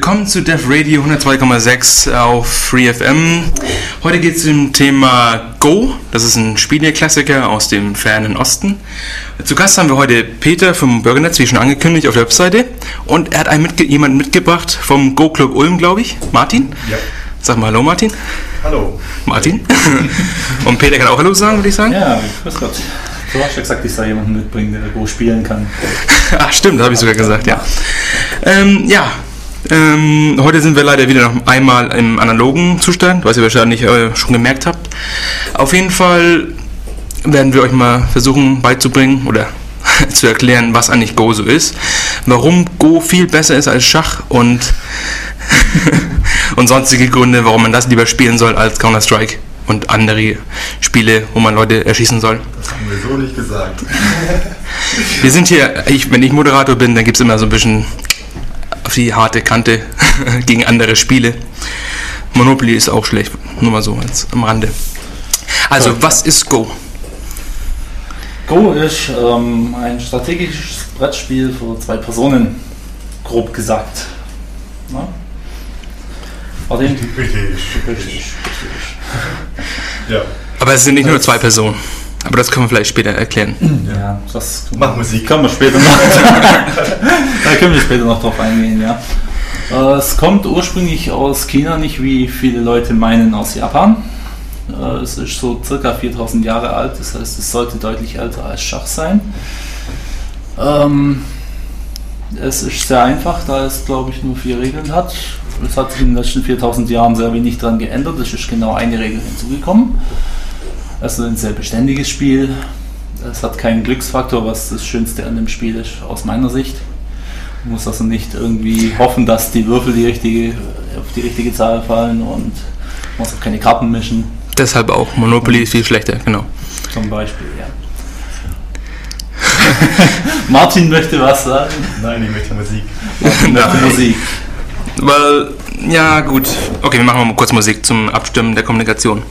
Willkommen zu Def Radio 102,6 auf FreeFM. Heute geht es zum Thema Go. Das ist ein Spieleklassiker aus dem fernen Osten. Zu Gast haben wir heute Peter vom Bürgernetz, wie schon angekündigt, auf der Webseite. Und er hat einen mitge jemanden mitgebracht vom Go Club Ulm, glaube ich. Martin? Ja. Sag mal Hallo, Martin. Hallo. Martin. Und Peter kann auch Hallo sagen, würde ich sagen. Ja, grüß Gott. Du hast ja gesagt, ich soll jemanden mitbringen, der Go spielen kann. Ach, stimmt, das habe ich sogar gesagt, ja. Ähm, ja, ähm, heute sind wir leider wieder noch einmal im analogen Zustand, was ihr wahrscheinlich äh, schon gemerkt habt. Auf jeden Fall werden wir euch mal versuchen beizubringen oder zu erklären, was eigentlich Go so ist, warum Go viel besser ist als Schach und, und sonstige Gründe, warum man das lieber spielen soll als Counter-Strike und andere Spiele, wo man Leute erschießen soll. Das haben wir so nicht gesagt. Wir sind hier, ich, wenn ich Moderator bin, dann gibt es immer so ein bisschen auf die harte Kante gegen andere Spiele. Monopoly ist auch schlecht, nur mal so als am Rande. Also, was ist Go? Go ist ähm, ein strategisches Brettspiel für zwei Personen, grob gesagt. Na? Martin? Richtig. Richtig, richtig. Ja. Aber es sind nicht nur zwei Personen. Aber das können wir vielleicht später erklären. Ja, das Mach Musik. können wir später noch. da können wir später noch drauf eingehen, ja. Äh, Es kommt ursprünglich aus China, nicht wie viele Leute meinen aus Japan. Äh, Es ist so circa 4000 Jahre alt, das heißt, es sollte deutlich älter als Schach sein. Ähm, es ist sehr einfach, da es glaube ich nur vier Regeln hat. Es hat sich in den letzten 4000 Jahren sehr wenig dran geändert, es ist genau eine Regel hinzugekommen. Also ein sehr beständiges Spiel. Es hat keinen Glücksfaktor, was das Schönste an dem Spiel ist, aus meiner Sicht. Man muss also nicht irgendwie hoffen, dass die Würfel die richtige, auf die richtige Zahl fallen und muss auch keine Karten mischen, Deshalb auch. Monopoly ist viel schlechter, genau. zum Beispiel. Ja. Martin möchte was sagen. Nein, ich möchte Musik. Nein. Musik. Weil, ja gut. Okay, wir machen mal kurz Musik zum Abstimmen der Kommunikation.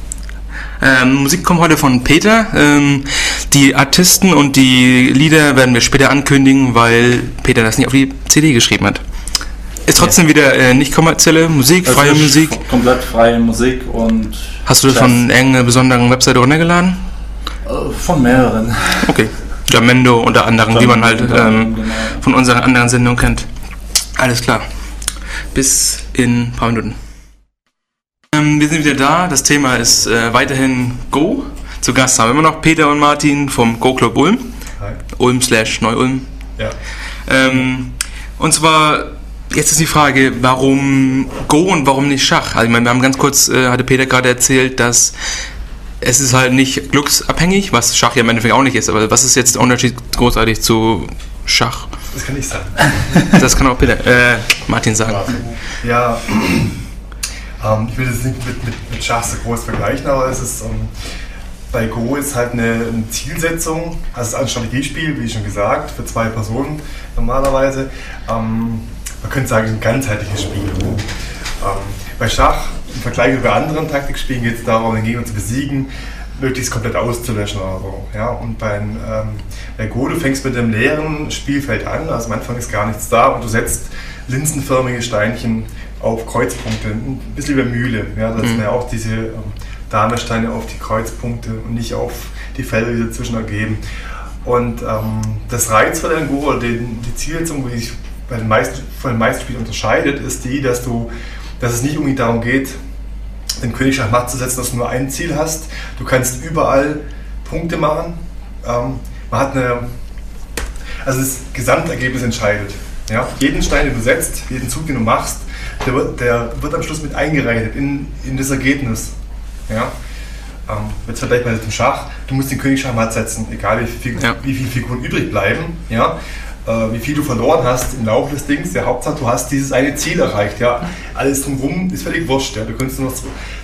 Ähm, Musik kommt heute von Peter. Ähm, die Artisten und die Lieder werden wir später ankündigen, weil Peter das nicht auf die CD geschrieben hat. Ist trotzdem wieder äh, nicht kommerzielle Musik, Das freie Musik. Komplett freie Musik und Hast du das von irgendeiner besonderen Webseite runtergeladen? Äh, von mehreren. Okay. Jamendo unter anderem, wie man halt ähm, genau. von unseren anderen Sendungen kennt. Alles klar. Bis in ein paar Minuten. Ähm, wir sind wieder da. Das Thema ist äh, weiterhin Go. Zu Gast haben wir immer noch Peter und Martin vom Go Club Ulm. Hi. Ulm slash Neu-Ulm. Ja. Ähm, und zwar, jetzt ist die Frage, warum Go und warum nicht Schach? Also ich meine, wir haben ganz kurz, äh, hatte Peter gerade erzählt, dass es ist halt nicht glücksabhängig, was Schach ja im Endeffekt auch nicht ist, aber was ist jetzt der Unterschied großartig zu Schach? Das kann ich sagen. Das kann auch Peter, äh, Martin sagen. Ja. Ähm, ich will das nicht mit, mit, mit Schach so groß vergleichen, aber es ist ähm, bei Go ist halt eine, eine Zielsetzung, also ein Strategiespiel, wie schon gesagt, für zwei Personen normalerweise. Ähm, man könnte sagen, ein ganzheitliches Spiel. Ähm, bei Schach, im Vergleich mit anderen Taktikspielen, geht es darum, den Gegner zu besiegen, möglichst komplett auszulöschen oder so. Ja? Und bei, ähm, bei Go, du fängst mit einem leeren Spielfeld an, also am Anfang ist gar nichts da und du setzt linsenförmige Steinchen auf Kreuzpunkte, ein bisschen wie bei Mühle. Ja? Da sind ja auch diese ähm, Damesteine auf die Kreuzpunkte und nicht auf die Felder, die dazwischen ergeben. Und ähm, das Reizvolle an Go, oder den, die Zielsetzung, die sich bei den meisten, von den meisten Spielen unterscheidet, ist die, dass, du, dass es nicht unbedingt darum geht, den König Schachmatt zu setzen, dass du nur ein Ziel hast. Du kannst überall Punkte machen. Ähm, man hat eine, also das Gesamtergebnis entscheidet. Ja? Jeden Stein, den du setzt, jeden Zug, den du machst, der wird, der wird am Schluss mit eingerechnet in, in das Ergebnis. Ja? Ähm, jetzt vielleicht mal zum Schach. Du musst den König Schachmatt setzen, egal wie, viel, Ja. wie viele Figuren übrig bleiben. Ja? Äh, wie viel du verloren hast im Laufe des Dings. Der Hauptsache, du hast dieses eine Ziel erreicht. Ja? Alles drumherum ist völlig wurscht. Ja? Du, könntest noch,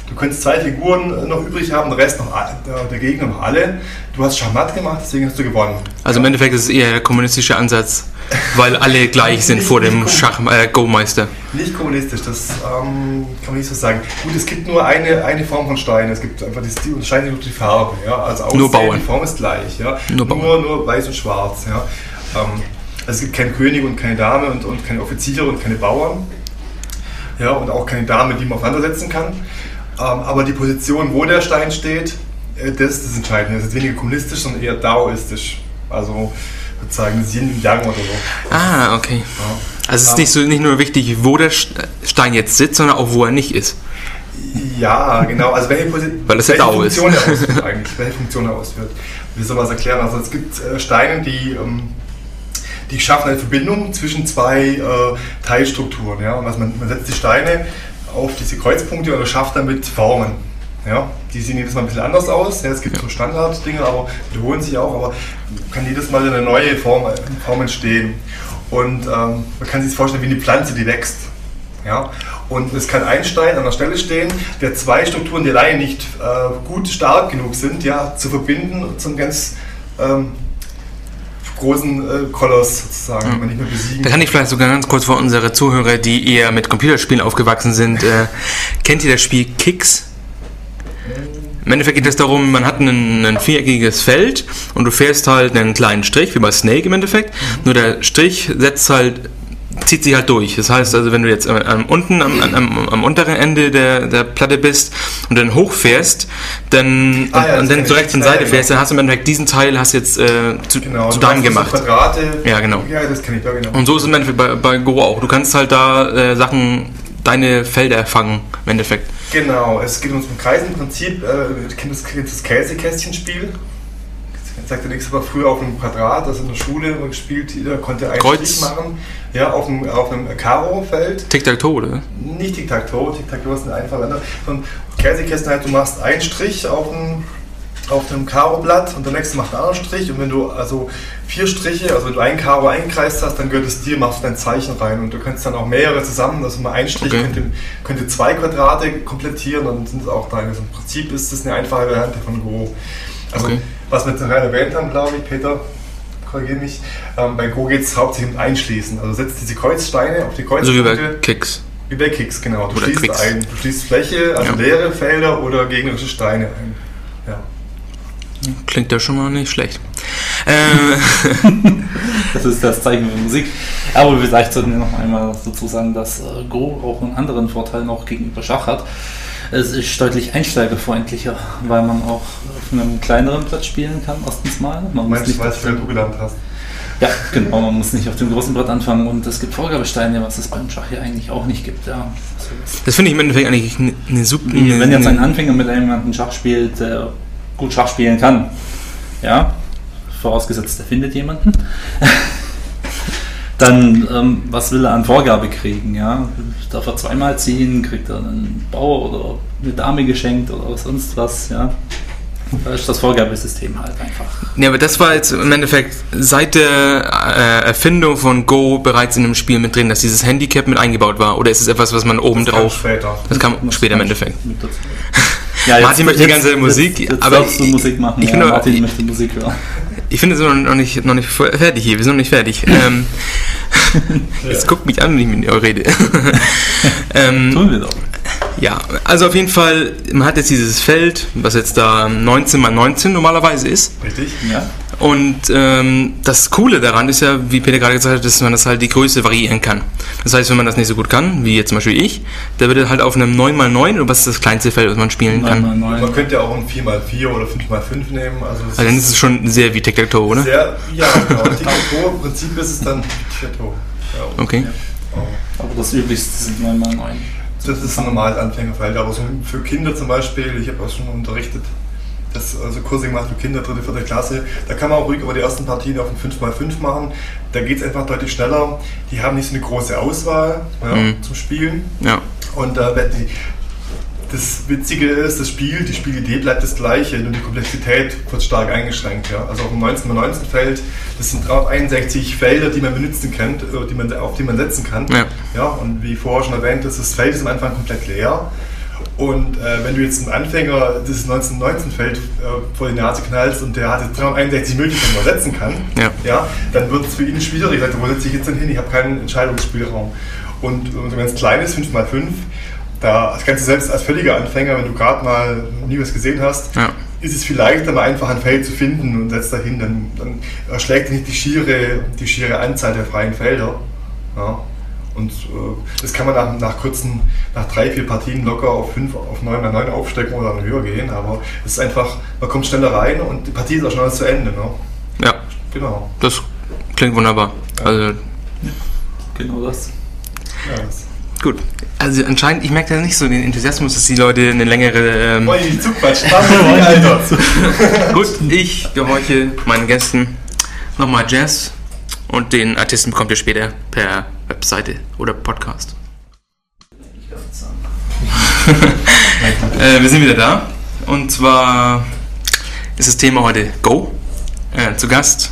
du könntest zwei Figuren noch übrig haben, der Rest noch der, Gegner noch alle. Du hast Schachmatt gemacht, deswegen hast du gewonnen. Also im Endeffekt ist es eher der kommunistische Ansatz, weil alle gleich sind vor dem Schach, äh, Go-Meister. Nicht kommunistisch, das ähm, kann man nicht so sagen. Gut, es gibt nur eine, eine Form von Stein. Es gibt einfach die sich durch die Farbe. Ja? Also Aussehen, Nur Bauern. Die Form ist gleich. Ja? Nur Bauern. nur, nur weiß und schwarz. Ja? Ähm, also es gibt keinen König und keine Dame und, und keine Offiziere und keine Bauern. Ja, und auch keine Dame, die man aufeinandersetzen kann. Ähm, aber die Position, wo der Stein steht, äh, das ist das Entscheidende. Das ist weniger kommunistisch, sondern eher daoistisch. Also sozusagen das Yin und Yang oder so. Ah, okay. Ja. Also es ist nicht, so, nicht nur wichtig, wo der Stein jetzt sitzt, sondern auch, wo er nicht ist. Ja, genau. Also welche, Position, Weil das ja welche ist. Funktion er ausführt eigentlich. Welche Funktion er ausführt. Wie soll man das erklären? Also es gibt äh, Steine, die, ähm, die schaffen eine Verbindung zwischen zwei äh, Teilstrukturen. Ja? Und was man, man setzt die Steine auf diese Kreuzpunkte und schafft damit Formen. Ja? Die sehen jedes Mal ein bisschen anders aus. Ja, es gibt so Standarddinge, aber wiederholen sich auch, aber kann jedes Mal eine neue Form, Form entstehen. Und ähm, man kann sich das vorstellen wie eine Pflanze, die wächst. Ja? Und es kann ein Stein an der Stelle stehen, der zwei Strukturen, die alleine nicht äh, gut stark genug sind, ja, zu verbinden zum ganz ähm, großen äh, Koloss sozusagen, den man nicht mehr besiegen Da kann ich vielleicht sogar ganz kurz für unsere Zuhörer, die eher mit Computerspielen aufgewachsen sind, äh, kennt ihr das Spiel Kicks? Im Endeffekt geht es darum, man hat ein, ein viereckiges Feld und du fährst halt einen kleinen Strich, wie bei Snake im Endeffekt. Nur der Strich setzt halt, zieht sich halt durch. Das heißt also, wenn du jetzt am, am unten, am, am, am unteren Ende der, der Platte bist und dann hochfährst, dann Ah ja, und, dann zur rechten Seite fährst, dann hast du im Endeffekt diesen Teil hast jetzt äh, zu, Genau, zu du deinem so gemacht. Quadrate. Ja, genau. Ja, das kenne ich, ja genau. Und so ist es im Endeffekt bei, bei Go auch. Du kannst halt da äh, Sachen, deine Felder fangen, im Endeffekt. Genau, es geht ums Kreisen. Im Prinzip, äh, das, kennt das Käsekästchenspiel? Ich sagte nichts, aber früher auf einem Quadrat, das in der Schule gespielt, jeder konnte einen Kreuz. Strich machen. Ja, auf einem, auf einem Karo-Feld. Tic-Tac-Toe, oder? Nicht Tic-Tac-Toe, Tic-Tac-Toe ist ein einfacher Länder. Sondern Käsekästen halt, du machst einen Strich auf einem, auf einem Karo-Blatt und der nächste macht einen anderen Strich. Und wenn du also vier Striche, also wenn du ein Karo eingekreist hast, dann gehört es dir, machst du dein Zeichen rein. Und du kannst dann auch mehrere zusammen, also mal ein Strich Okay. könnte, könnte zwei Quadrate komplettieren, dann sind es auch deine. Also Im Prinzip ist das eine einfache Variante von Go. Also, Okay. was wir jetzt rein erwähnt haben, glaube ich, Peter, korrigiere mich, ähm, bei Go geht es hauptsächlich um Einschließen. Also setzt diese Kreuzsteine auf die So wie Kreuzpunkte. bei Kicks. Wie bei Kicks, genau. Du Oder schließt Quicks. ein. Du schließt Fläche, also Ja. leere Felder oder gegnerische Steine ein. Ja. Klingt ja schon mal nicht schlecht. Äh, Das ist das Zeichen für Musik. Aber vielleicht sollten wir noch einmal dazu sagen, dass äh, Go auch einen anderen Vorteil noch gegenüber Schach hat. Es ist deutlich einsteigerfreundlicher, weil man auch auf einem kleineren Platz spielen kann, erstens mal. Man muss Meinst nicht du, weißt auf du, wer dem, du gelernt hast? ja, genau, man muss nicht auf dem großen Brett anfangen und es gibt Vorgabesteine, was es beim Schach ja eigentlich auch nicht gibt. Ja. Also das- finde ich im Endeffekt eigentlich eine ne super. Wenn jetzt ein Anfänger mit jemandem Schach spielt, der gut Schach spielen kann, ja, vorausgesetzt er findet jemanden, dann ähm, was will er an Vorgabe kriegen, ja? Darf er zweimal ziehen, kriegt er einen Bauer oder eine Dame geschenkt oder sonst was, ja? Da ist das Vorgabesystem halt einfach. Ja, aber das war jetzt im Endeffekt seit der äh, Erfindung von Go bereits in dem Spiel mit drin, dass dieses Handicap mit eingebaut war. Oder ist es etwas, was man oben Das kam drauf. später. Das kam Muss später im Endeffekt. Ja, Martin möchte die ganze Musik, jetzt, jetzt aber ich- Musik machen. ich ja, finde- Martin ich- möchte Musik hören. Ich finde es noch nicht, noch nicht fertig hier. Wir sind noch nicht fertig. Ähm, jetzt guckt mich an, wenn ich mit euch rede. ähm, Tun wir doch. Ja, also auf jeden Fall, man hat jetzt dieses Feld, was jetzt da 19 mal 19 normalerweise ist. Richtig? Ja. Und ähm, das Coole daran ist ja, wie Peter gerade gesagt hat, dass man das halt die Größe variieren kann. Das heißt, wenn man das nicht so gut kann, wie jetzt zum Beispiel ich, der wird halt auf einem 9x9, oder was ist das kleinste Feld, was man spielen kann. Neun mal neun. Man könnte ja auch ein 4x4 oder 5x5 nehmen. Also, das Also dann ist es schon sehr wie Tic-Tac-Toe, oder? sehr, ja, genau. Tic-Tac-Toe, im Prinzip ist es dann Tic-Tac-Toe. Ja. Okay. Oh. Aber das Üblichste sind 9 mal 9 Das ist ein normales Anfängerfeld, aber so für Kinder zum Beispiel, ich habe auch schon unterrichtet, das also Kurse gemacht für Kinder, dritte, vierte Klasse, da kann man auch ruhig über die ersten Partien auf ein 5x5 machen. Da geht es einfach deutlich schneller. Die haben nicht so eine große Auswahl ja, Mhm. zum Spielen. Ja. Und äh, die, das Witzige ist, das Spiel, die Spielidee bleibt das gleiche, nur die Komplexität wird stark eingeschränkt. Ja. Also auf dem 19x19 Feld, das sind 361 Felder, die man benutzen kann, äh, die man, auf die man setzen kann. Ja. Ja, und wie vorher schon erwähnt, ist das Feld ist am Anfang komplett leer. Und äh, wenn du jetzt einen Anfänger dieses 1919-Feld äh, vor die Nase knallst und der hat jetzt 361 Möglichkeiten, wo er setzen kann, Ja. dann wird es für ihn schwierig. Er sagt, wo setze ich jetzt denn hin? Ich habe keinen Entscheidungsspielraum. Und so ein ganz kleines 5x5, da kannst du selbst als völliger Anfänger, wenn du gerade mal nie was gesehen hast, Ja. ist es viel leichter, mal einfach ein Feld zu finden und setzt dahin. Dann, dann erschlägt nicht die schiere, die schiere Anzahl der freien Felder. Ja. Und äh, das kann man nach, nach kurzen, nach drei, vier Partien locker auf fünf, auf neun, mal neun aufstecken oder dann höher gehen. Aber es ist einfach, man kommt schneller rein und die Partie ist auch schneller zu Ende. Ne? Ja, Genau. das klingt wunderbar. Also Genau das. Ja, das. gut. Also anscheinend, ich merke da nicht so den Enthusiasmus, dass die Leute eine längere. Ähm, Wollen die zuquatschen? Alter. gut, ich gehorche meinen Gästen nochmal Jazz und den Artisten bekommt ihr später per Webseite oder Podcast. Äh, wir sind wieder da. Und zwar ist das Thema heute Go. Äh, zu Gast,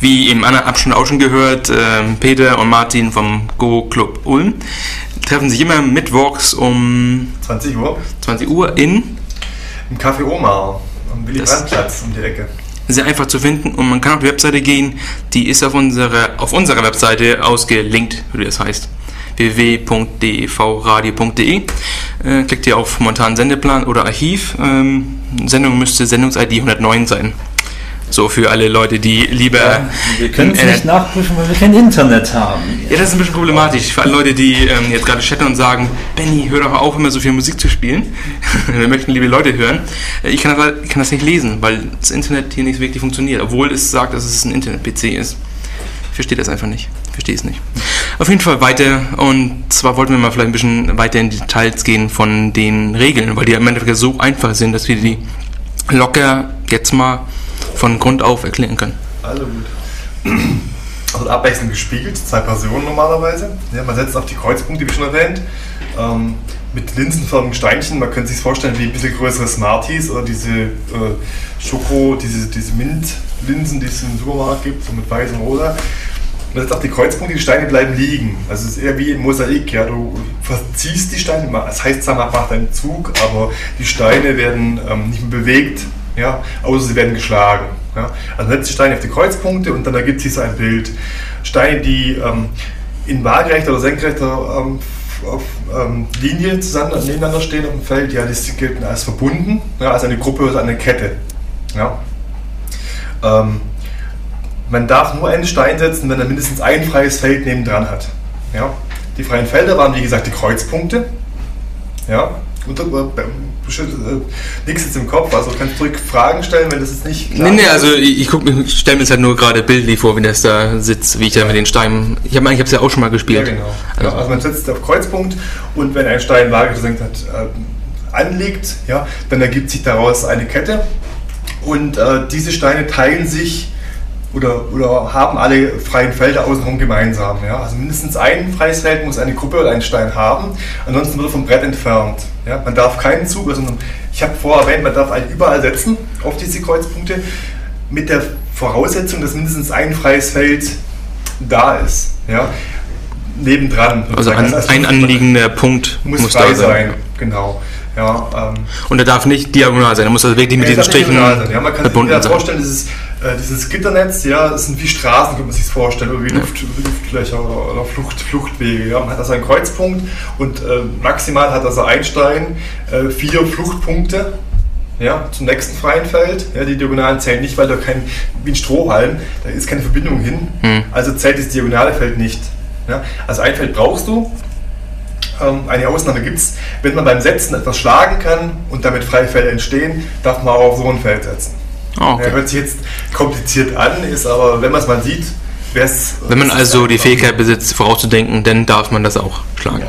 wie im anderen Abschnitt auch schon gehört, ähm, Peter und Martin vom Go Club Ulm treffen sich immer mittwochs um 20 Uhr20 Uhr in. im Café Omar am Willy Das- Brandt-Platz um die Ecke. Sehr einfach zu finden und man kann auf die Webseite gehen. Die ist auf unserer, auf unserer Webseite ausgelinkt, wie das heißt www.devradio.de. Äh, klickt ihr auf momentanen Sendeplan oder Archiv. Ähm, Sendung müsste Sendungs-ID 109 sein. So für alle Leute, die lieber. Wir können es im nicht nachprüfen, weil wir kein Internet haben. Ja, das ist ein bisschen problematisch. Für alle Leute, die ähm, jetzt gerade chatten und sagen, Benny, hör doch auf, immer so viel Musik zu spielen. Wir möchten liebe Leute hören. Äh, Ich kann, das, ich kann das nicht lesen, weil das Internet hier nicht wirklich funktioniert. Obwohl es sagt, dass es ein Internet-PC ist. Ich verstehe das einfach nicht. Ich verstehe es nicht. Auf jeden Fall weiter. Und zwar wollten wir mal vielleicht ein bisschen weiter in die Details gehen von den Regeln, weil die im Endeffekt so einfach sind, dass wir die locker jetzt mal von Grund auf erklären können. Also gut. Also abwechselnd gespielt, zwei Personen normalerweise. Ja, man setzt auf die Kreuzpunkte, wie schon erwähnt, ähm, mit linsenförmigen Steinchen. Man könnte sich vorstellen wie ein bisschen größere Smarties oder diese äh, Schoko, diese, diese Mint-Linsen, die es im Supermarkt gibt, so mit weiß und rosa. Man setzt auf die Kreuzpunkte, die Steine bleiben liegen. Also es ist eher wie im Mosaik. Ja? Du verziehst die Steine, das heißt zwar, man macht einen Zug, aber die Steine werden ähm, nicht mehr bewegt, ja? außer sie werden geschlagen. Ja? Also setzt die Steine auf die Kreuzpunkte und dann ergibt sich so ein Bild. Steine, die ähm, in waagerechter oder senkrechter ähm, auf, ähm, Linie zusammen, nebeneinander stehen auf dem Feld, ja, die gelten als verbunden, ja, als eine Gruppe oder eine Kette. Ja? Ähm, man darf nur einen Stein setzen, wenn er mindestens ein freies Feld nebendran hat. Ja? Die freien Felder waren, wie gesagt, die Kreuzpunkte. Ja? Bestimmt, äh, nichts jetzt im Kopf, also kannst du ruhig Fragen stellen, wenn das jetzt nicht Nee, nee, ist. also ich, ich, ich stelle mir jetzt halt nur gerade bildlich vor, wie das da sitzt, wie ich da mit den Steinen. Ich habe ich es ja auch schon mal Ja, gespielt. genau. Also, Ja, also man setzt auf Kreuzpunkt und wenn ein Stein waagerecht gesenkt hat, äh, anliegt, ja, dann ergibt sich daraus eine Kette und äh, diese Steine teilen sich oder, oder haben alle freien Felder außenrum gemeinsam. Ja? Also mindestens ein freies Feld muss eine Gruppe oder ein Stein haben, ansonsten wird er vom Brett entfernt. Ja? Man darf keinen Zug, also ich habe vorher erwähnt, man darf einen überall setzen auf diese Kreuzpunkte mit der Voraussetzung, dass mindestens ein freies Feld da ist. Ja? Nebendran. also ein, heißt, ein anliegender Punkt muss, muss, frei da sein. sein. Genau. Ja, ähm, Und er darf nicht diagonal sein, er muss also wirklich mit diesen Strichen sein. Ja, man kann sich verbunden wieder sein. Äh, dieses Gitternetz, ja, das sind wie Straßen, könnte man sich vorstellen, oder wie Luft, Luftlöcher oder, oder Flucht, Fluchtwege. Ja. Man hat also einen Kreuzpunkt und äh, maximal hat also ein Stein äh, vier Fluchtpunkte. Ja, zum nächsten freien Feld. Ja, die Diagonalen zählen nicht, weil da kein, wie ein Strohhalm, da ist keine Verbindung hin. Hm. Also zählt das diagonale Feld nicht. Ja, also ein Feld brauchst du, ähm, eine Ausnahme gibt es, wenn man beim Setzen etwas schlagen kann und damit freie Felder entstehen, darf man auch auf so ein Feld setzen. Ah, okay. Ja, hört sich jetzt kompliziert an, ist aber, wenn man es mal sieht, wäre es. Wenn man also die Fähigkeit besitzt, vorauszudenken, dann darf man das auch schlagen.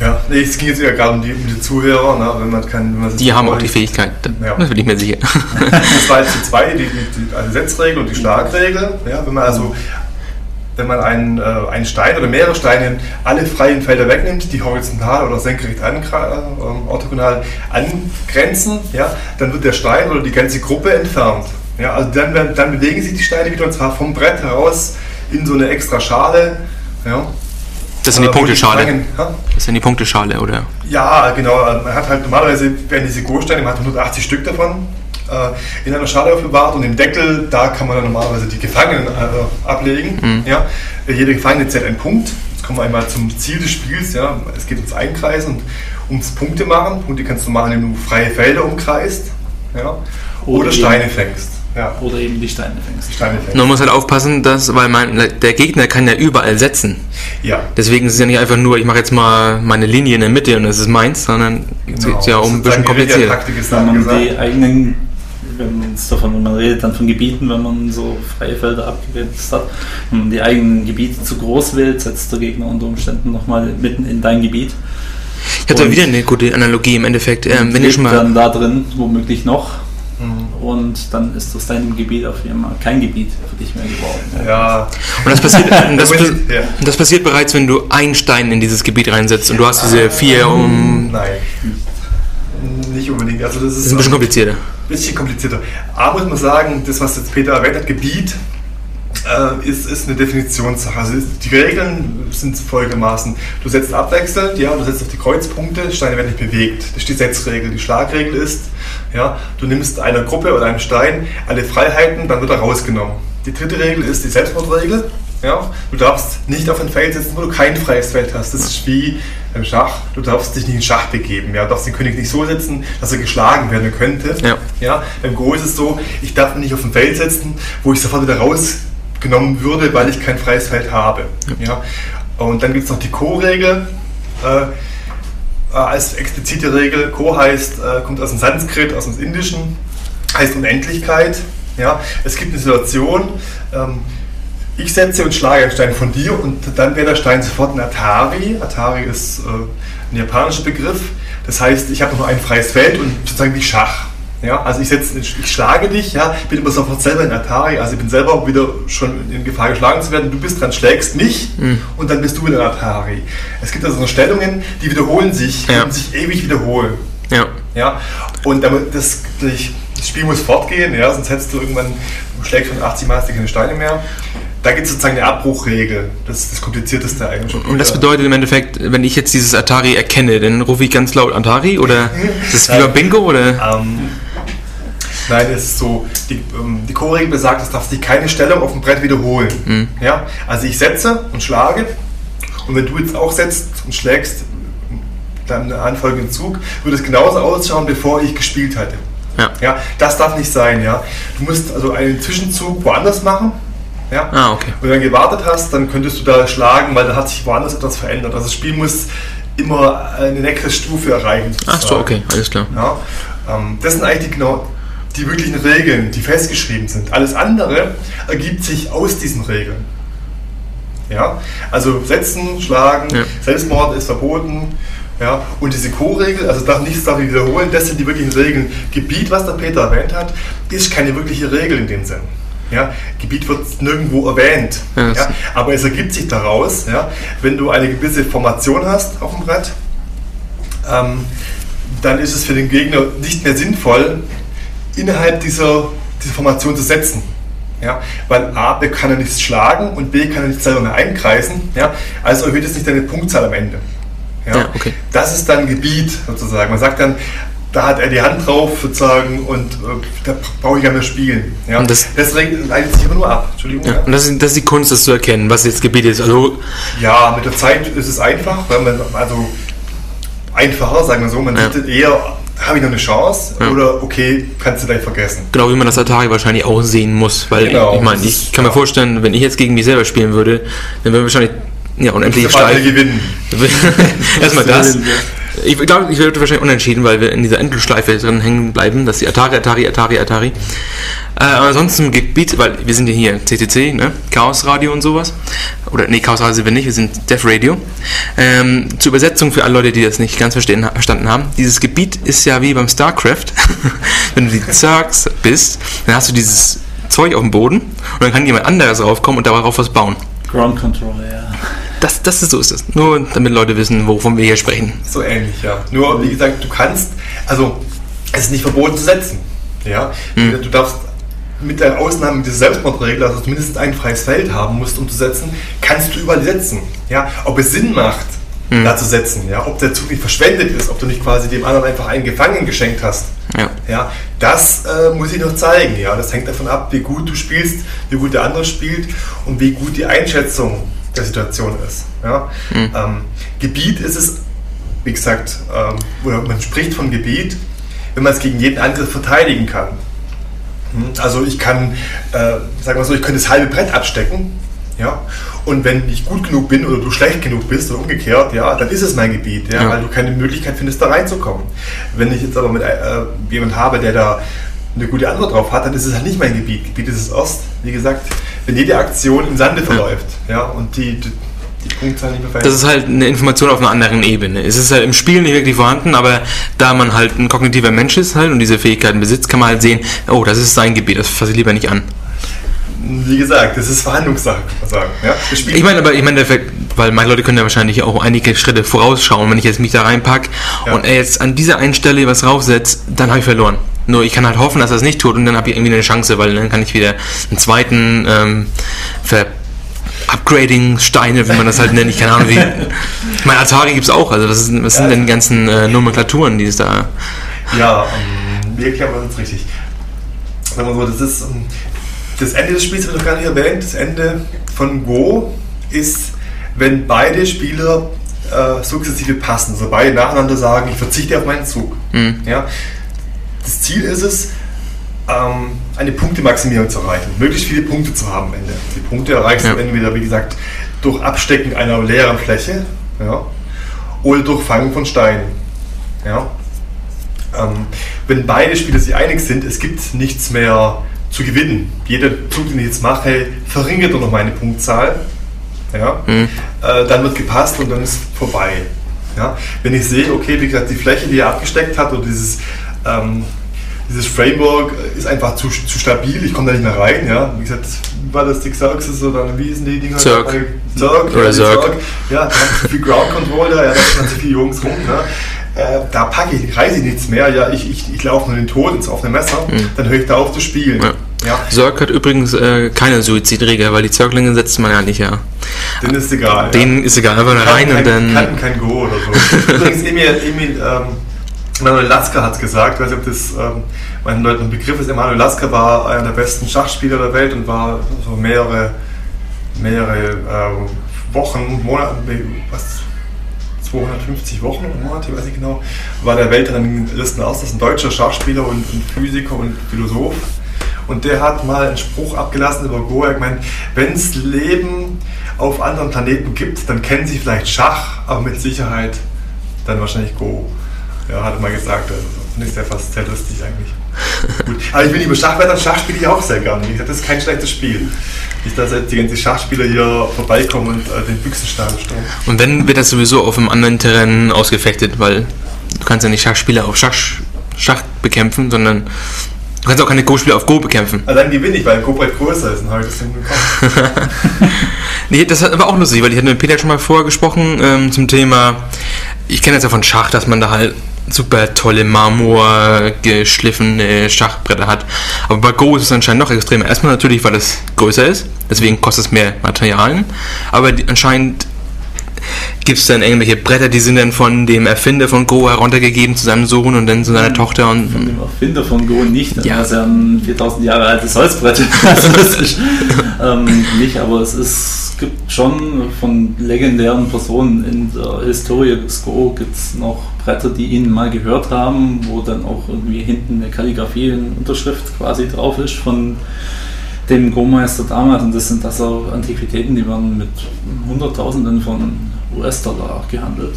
Ja, nee, es ging jetzt eher gerade um die, um die Zuhörer, ne, wenn man kann. Wenn man Die haben auch die Fähigkeit, Ja. das bin ich mir sicher. Das war jetzt die zwei, die, die, die also Setzregel und die Schlagregel. Ja, wenn man also wenn man einen, äh, einen Stein oder mehrere Steine alle freien Felder wegnimmt, die horizontal oder senkrecht ankra- äh, orthogonal angrenzen, ja, dann wird der Stein oder die ganze Gruppe entfernt. Ja, also dann, dann bewegen sich die Steine wieder und zwar vom Brett heraus in so eine extra Schale. Ja, Das sind die äh, Punkteschale. Das sind die Punkteschale, oder? ja, genau. Man hat halt normalerweise werden diese Großsteine, man hat 180 Stück davon, äh, in einer Schale aufbewahrt und im Deckel, da kann man dann normalerweise die Gefangenen äh, ablegen. Ja. Jeder Gefangene zählt einen Punkt. Jetzt kommen wir einmal zum Ziel des Spiels. Ja. Es geht ums Einkreisen und ums Punkte machen. Punkte kannst du machen, indem du freie Felder umkreist ja. oder, Oder Steine fängst. Ja. Oder eben die Steine Die fängst. Steine fängst. Man muss halt aufpassen, dass, weil man, der Gegner kann ja überall setzen. Ja. Deswegen ist es ja nicht einfach nur, ich mache jetzt mal meine Linie in der Mitte und es ist meins, sondern es geht ja um ein bisschen komplizierter. Taktik ist Wenn man gesagt. die eigenen, wenn man jetzt davon, wenn man redet dann von Gebieten, wenn man so freie Felder abgegrenzt hat, wenn man die eigenen Gebiete zu groß wählt, setzt der Gegner unter Umständen nochmal mitten in dein Gebiet. Ich habe da Und- wieder eine gute Analogie im Endeffekt. Ähm, wenn ihr schon mal, dann da drin womöglich noch Mhm. und dann ist aus deinem Gebiet auf einmal kein Gebiet für dich mehr geworden. Ja. und das passiert, das, ja. das passiert bereits, wenn du einen Stein in dieses Gebiet reinsetzt und du hast diese vier um. Nein. Nicht unbedingt. Also das ist, Das ist ein bisschen komplizierter. Bisschen komplizierter. Aber muss man sagen, das, was jetzt Peter erwähnt hat, Gebiet, äh, ist, ist eine Definitionssache. Also die Regeln sind folgendermaßen. Du setzt abwechselnd, ja, du setzt auf die Kreuzpunkte, Steine werden nicht bewegt. Das ist die Setzregel. Die Schlagregel ist, ja, du nimmst einer Gruppe oder einem Stein alle Freiheiten, dann wird er rausgenommen. Die dritte Regel ist die Selbstmordregel. Ja, du darfst nicht auf ein Feld setzen, wo du kein freies Feld hast. Das ist wie im Schach. Du darfst dich nicht in Schach begeben. Ja, du darfst den König nicht so setzen, dass er geschlagen werden könnte. Ja. Ja, beim Go ist es so, ich darf mich nicht auf ein Feld setzen, wo ich sofort wieder rausgenommen würde, weil ich kein freies Feld habe. Ja. Und dann gibt es noch die Co-Regel. Äh, äh, als explizite Regel. Ko heißt, äh, kommt aus dem Sanskrit, aus dem Indischen, heißt Unendlichkeit. Ja. Es gibt eine Situation, ähm, ich setze und schlage einen Stein von dir und dann wäre der Stein sofort ein Atari. Atari ist äh, ein japanischer Begriff. Das heißt, ich habe nur ein freies Feld und sozusagen wie Schach. Ja, also ich, setze, ich schlage dich, ja, bin aber sofort selber in Atari, also ich bin selber wieder schon in Gefahr geschlagen zu werden. Du bist dran, schlägst mich und dann bist du wieder in Atari. Es gibt also so Stellungen, die wiederholen sich Ja. und sich ewig wiederholen. Ja. Ja, und damit das, das Spiel muss fortgehen, ja, sonst hättest du irgendwann, du schlägst schon 80 Mal keine Steine mehr. Da gibt es sozusagen eine Abbruchregel. Das ist das Komplizierteste eigentlich. Und das bedeutet im Endeffekt, wenn ich jetzt dieses Atari erkenne, dann rufe ich ganz laut Atari oder ist das wie beim Bingo oder? Ähm, nein, es ist so, die, ähm, die Co-Regel besagt, es darf sich keine Stellung auf dem Brett wiederholen. Mhm. Ja? Also ich setze und schlage und wenn du jetzt auch setzt und schlägst, dann einen anfolgenden Zug, würde es genauso ausschauen, bevor ich gespielt hatte. Ja. Ja, das darf nicht sein, ja. Du musst also einen Zwischenzug woanders machen. Ja. Ah, okay. Wenn du dann gewartet hast, dann könntest du da schlagen, weil da hat sich woanders etwas verändert. Also das Spiel muss immer eine nächste Stufe erreichen. Ach so, okay, alles klar. Ja, ähm, das sind eigentlich die, genau die wirklichen Regeln, die festgeschrieben sind. Alles andere ergibt sich aus diesen Regeln. Ja, also setzen, schlagen, Ja. Selbstmord ist verboten. Ja, und diese Co-Regel, also darf nichts darf ich wiederholen, das sind die wirklichen Regeln. Gebiet, was der Peter erwähnt hat, ist keine wirkliche Regel in dem Sinn. Ja, Gebiet wird nirgendwo erwähnt. Ja, Ja, aber es ergibt sich daraus, ja, wenn du eine gewisse Formation hast auf dem Brett, ähm, dann ist es für den Gegner nicht mehr sinnvoll, innerhalb dieser, dieser Formation zu setzen. Ja, weil A, B kann er nichts schlagen und B kann er nicht selber mehr einkreisen. Ja, also erhöht es nicht deine Punktzahl am Ende. Ja, Ja, okay. Das ist dann Gebiet sozusagen. Man sagt dann, da hat er die Hand drauf sozusagen und äh, da brauche ich gar nicht mehr spielen. Ja, Und das- das leitet sich aber nur ab. Entschuldigung. Ja, und das ist, das ist die Kunst, das zu erkennen, was jetzt Gebiet ist. Also, Ja, mit der Zeit ist es einfach, weil man, also einfacher, sagen wir so, man Ja. sieht eher, habe ich noch eine Chance Ja. oder okay, kannst du gleich vergessen. genau wie man das Atari wahrscheinlich auch sehen muss. Weil Genau, ich meine, ich kann mir ja. vorstellen, wenn ich jetzt gegen mich selber spielen würde, dann wäre wahrscheinlich ja, unendlich steil. gewinnen. Erstmal das. Ich glaube, ich würde wahrscheinlich unentschieden, weil wir in dieser Endlosschleife drin hängen bleiben, dass die Atari, Atari, Atari, Atari. Äh, aber ansonsten im Gebiet, weil wir sind ja hier CCC, ne? Chaos Radio und sowas. Oder nee, Chaos Radio sind wir nicht, wir sind Def Radio. Ähm, zur Übersetzung für alle Leute, die das nicht ganz verstehen, verstanden haben. Dieses Gebiet ist ja wie beim StarCraft. Wenn du die Zergs bist, dann hast du dieses Zeug auf dem Boden und dann kann jemand anderes raufkommen und darauf was bauen. Ground Control, ja. Das, das ist so ist es. Nur damit Leute wissen, wovon wir hier sprechen. So ähnlich, ja. Nur, wie gesagt, du kannst, also es ist nicht verboten zu setzen. Ja? Hm. Du darfst mit der Ausnahme dieser Selbstmordregel, also mindestens ein freies Feld haben musst, um zu setzen, kannst du überall setzen. Ja? Ob es Sinn macht, Hm. da zu setzen, ja? ob der Zug nicht verschwendet ist, ob du nicht quasi dem anderen einfach einen Gefangenen geschenkt hast. Ja. Ja, das äh, muss ich noch zeigen. Ja, das hängt davon ab, wie gut du spielst, wie gut der andere spielt und wie gut die Einschätzung der Situation ist. Ja? Ähm, Gebiet ist es, wie gesagt, ähm, oder man spricht von Gebiet, wenn man es gegen jeden Angriff verteidigen kann. Hm, also ich kann, äh, sagen wir so, ich könnte das halbe Brett abstecken. Ja? Und wenn ich gut genug bin oder du schlecht genug bist oder umgekehrt, ja, dann ist es mein Gebiet, ja, Ja. weil du keine Möglichkeit findest, da reinzukommen. Wenn ich jetzt aber mit äh, jemand habe, der da eine gute Antwort drauf hat, dann ist es halt nicht mein Gebiet. Gebiet ist es Ost, wie gesagt, wenn jede Aktion im Sande verläuft, ja, und die, die, die Punktzahl nicht mehr verändert. Das ist halt eine Information auf einer anderen Ebene. Es ist halt im Spiel nicht wirklich vorhanden, aber da man halt ein kognitiver Mensch ist halt und diese Fähigkeiten besitzt, kann man halt sehen, oh, das ist sein Gebiet, das fasse ich lieber nicht an. Wie gesagt, das ist Verhandlungssache, kann man sagen. Ja? Ich meine, aber ich meine, weil manche Leute können ja wahrscheinlich auch einige Schritte vorausschauen. Wenn ich jetzt mich da reinpack Ja. und er jetzt an dieser einen Stelle was raufsetzt, dann habe ich verloren. Nur ich kann halt hoffen, dass er es nicht tut und dann habe ich irgendwie eine Chance, weil dann kann ich wieder einen zweiten ähm, ver Upgrading Steine, wie man das halt nennt, ich keine Ahnung wie. Ich meine, Atari gibt es auch, also das, ist, was sind denn die ganzen äh, Nomenklaturen, die es da. Ja, erklären wir das jetzt richtig? Sagen wir so, das ist ähm, das Ende des Spiels wird noch gar nicht erwähnt. Das Ende von Go ist, wenn beide Spieler äh, sukzessive passen, also beide nacheinander sagen, ich verzichte auf meinen Zug. Mhm. Ja? Das Ziel ist es, ähm, eine Punktemaximierung zu erreichen, möglichst viele Punkte zu haben am Ende. Die Punkte erreichst Ja. du entweder, wie gesagt, durch Abstecken einer leeren Fläche ja, oder durch Fangen von Steinen. Ja. Ähm, wenn beide Spieler sich einig sind, es gibt nichts mehr zu gewinnen. Jeder Zug, den ich jetzt mache, verringert nur noch meine Punktzahl. Ja. Mhm. Äh, dann wird gepasst und dann ist vorbei. Ja. Wenn ich sehe, okay, wie gesagt, die Fläche, die er abgesteckt hat oder dieses, ähm, dieses Framework ist einfach zu, zu stabil, ich komme da nicht mehr rein. Ja. Wie gesagt, war das die Xerxes oder wie hießen die Dinger? Zerg. Zerg, Oder ja, Zerg. Zerg. Ja, da hat zu viel Ground Control da, ja, da sind zu viele Jungs rum. Ne? Äh, da packe ich, reiße ich nichts mehr, ja, ich, ich, ich laufe nur den Tod ins offene Messer, dann höre ich da auf zu spielen. Ja. Ja, Zerg hat übrigens äh, keine Suizidregel, weil die Zerglinge setzt man ja nicht, ja. denen ist egal. Denen ist egal, einfach nur ja. rein kein, und dann. Kann kein Go oder so. Übrigens, Emil, Emil ähm, Manuel Lasker hat es gesagt, ich weiß nicht, ob das ähm, meinen Leuten ein Begriff ist. Emanuel Lasker war einer der besten Schachspieler der Welt und war so mehrere, mehrere ähm, Wochen, Monate, was, 250 Wochen oder Monate, weiß ich genau, war der Weltranglisten aus. Das ist ein deutscher Schachspieler und, und Physiker und Philosoph. Und der hat mal einen Spruch abgelassen über Go. Er hat gemeint, wenn es Leben auf anderen Planeten gibt, dann kennen sie vielleicht Schach, aber mit Sicherheit dann wahrscheinlich Go. Ja, hat er mal gesagt. Also, finde ich sehr fast sehr lustig eigentlich. Gut. Aber ich nicht über Schach weiter. Schach spiele ich auch sehr gerne. Wie gesagt, das ist kein schlechtes Spiel. Nicht, dass jetzt die ganzen Schachspieler hier vorbeikommen und äh, den Büchsenstahl stellen. Und wenn wird das sowieso auf einem anderen Terrain ausgefechtet, weil du kannst ja nicht Schachspieler auf Schach, Schach bekämpfen, sondern du kannst auch keine Go-Spieler auf Go bekämpfen. Also dann gewinne ich, weil ein Go-Brett größer ist und habe ich das hinbekommen. Nee, das war auch lustig, weil ich hatte mit Peter schon mal vorher gesprochen ähm, zum Thema, ich kenne das ja von Schach, dass man da halt super tolle Marmor geschliffene Schachbretter hat. Aber bei Go ist es anscheinend noch extremer. Erstmal natürlich, weil es größer ist, deswegen kostet es mehr Materialien. Aber die, anscheinend gibt es dann irgendwelche Bretter, die sind dann von dem Erfinder von Go heruntergegeben zu seinem Sohn und dann zu seiner Tochter und Von dem Erfinder von Go nicht. Ja. Ja. Das ist ja ein 4000 Jahre altes Holzbrett. das ist ähm, nicht, aber es ist, gibt schon von legendären Personen in der Historie des Go gibt es noch Bretter, die ihn mal gehört haben, wo dann auch irgendwie hinten eine Kalligrafie, eine Unterschrift quasi drauf ist von dem Go-Meister damals. Und das sind das auch Antiquitäten, die werden mit Hunderttausenden von US-Dollar gehandelt.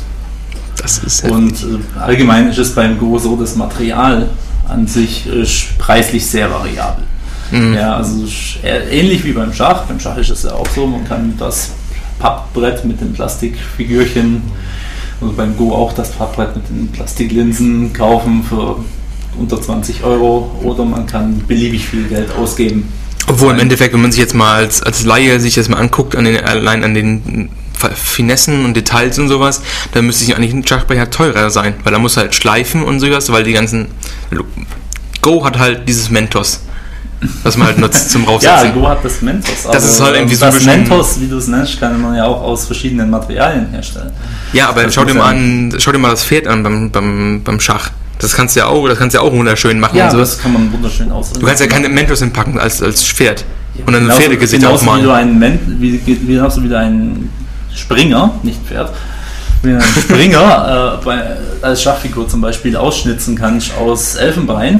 das ist Und äh, allgemein ist es beim Go so, das Material an sich ist preislich sehr variabel. Mhm. Ja, also ähnlich wie beim Schach. Beim Schach ist es ja auch so, man kann das Pappbrett mit den Plastikfigürchen oder beim Go auch das Pappbrett mit den Plastiklinsen kaufen für unter 20 Euro oder man kann beliebig viel Geld ausgeben. Obwohl im Endeffekt, wenn man sich jetzt mal als, als Laie sich das mal anguckt, an den, allein an den Finessen und Details und sowas, dann müsste sich eigentlich ein Schachbrecher teurer sein, weil da muss halt schleifen und sowas, weil die ganzen Go hat halt dieses Mentos, was man halt nutzt zum Ja, Raufsetzen. Go hat das Mentos. Das ist halt irgendwie so das ein bisschen- Mentos, wie du es nennst, kann man ja auch aus verschiedenen Materialien herstellen. Ja, aber Das schau dir mal ja- an, schau dir mal das Pferd an beim, beim, beim Schach. Das kannst du ja auch, das kannst ja auch wunderschön machen Ja, und das kann man wunderschön aussehen. Du kannst ja keine Mentos hinpacken als, als Pferd. Und dann ein Pferdegesicht aufmalen. Wie du einen wie, wie hast du wieder einen Springer, nicht Pferd, wie du einen Springer äh, bei, als Schachfigur zum Beispiel ausschnitzen kannst aus Elfenbein,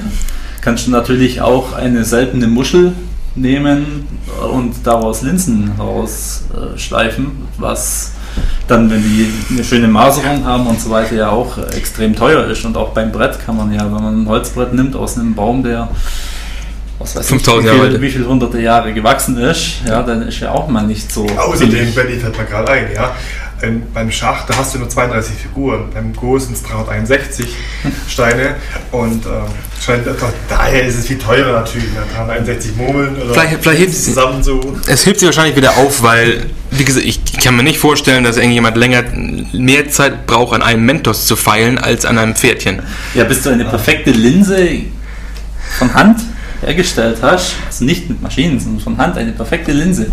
kannst du natürlich auch eine seltene Muschel nehmen und daraus Linsen rausschleifen, was dann, wenn die eine schöne Maserung haben und so weiter, ja auch extrem teuer ist. Und auch beim Brett kann man ja, wenn man ein Holzbrett nimmt aus einem Baum, der was weiß 5000 ich, wie, Jahre alt. wie viel hunderte Jahre gewachsen ist, ja, dann ist ja auch mal nicht so. Außerdem, Benny fällt mir gerade ein, ja. Ähm, beim Schach, da hast du nur 32 Figuren, beim Go sind es 361 Steine und ähm, scheint, doch, daher ist es viel teurer natürlich, ne? 361 Murmeln oder Vielleicht- vielleicht hilft es- zusammen so. Es hebt sie wahrscheinlich wieder auf, weil, wie gesagt, ich kann mir nicht vorstellen, dass irgendjemand länger, mehr Zeit braucht, an einem Mentos zu feilen, als an einem Pferdchen. Ja, bis du eine perfekte Linse von Hand hergestellt hast, also nicht mit Maschinen, sondern von Hand eine perfekte Linse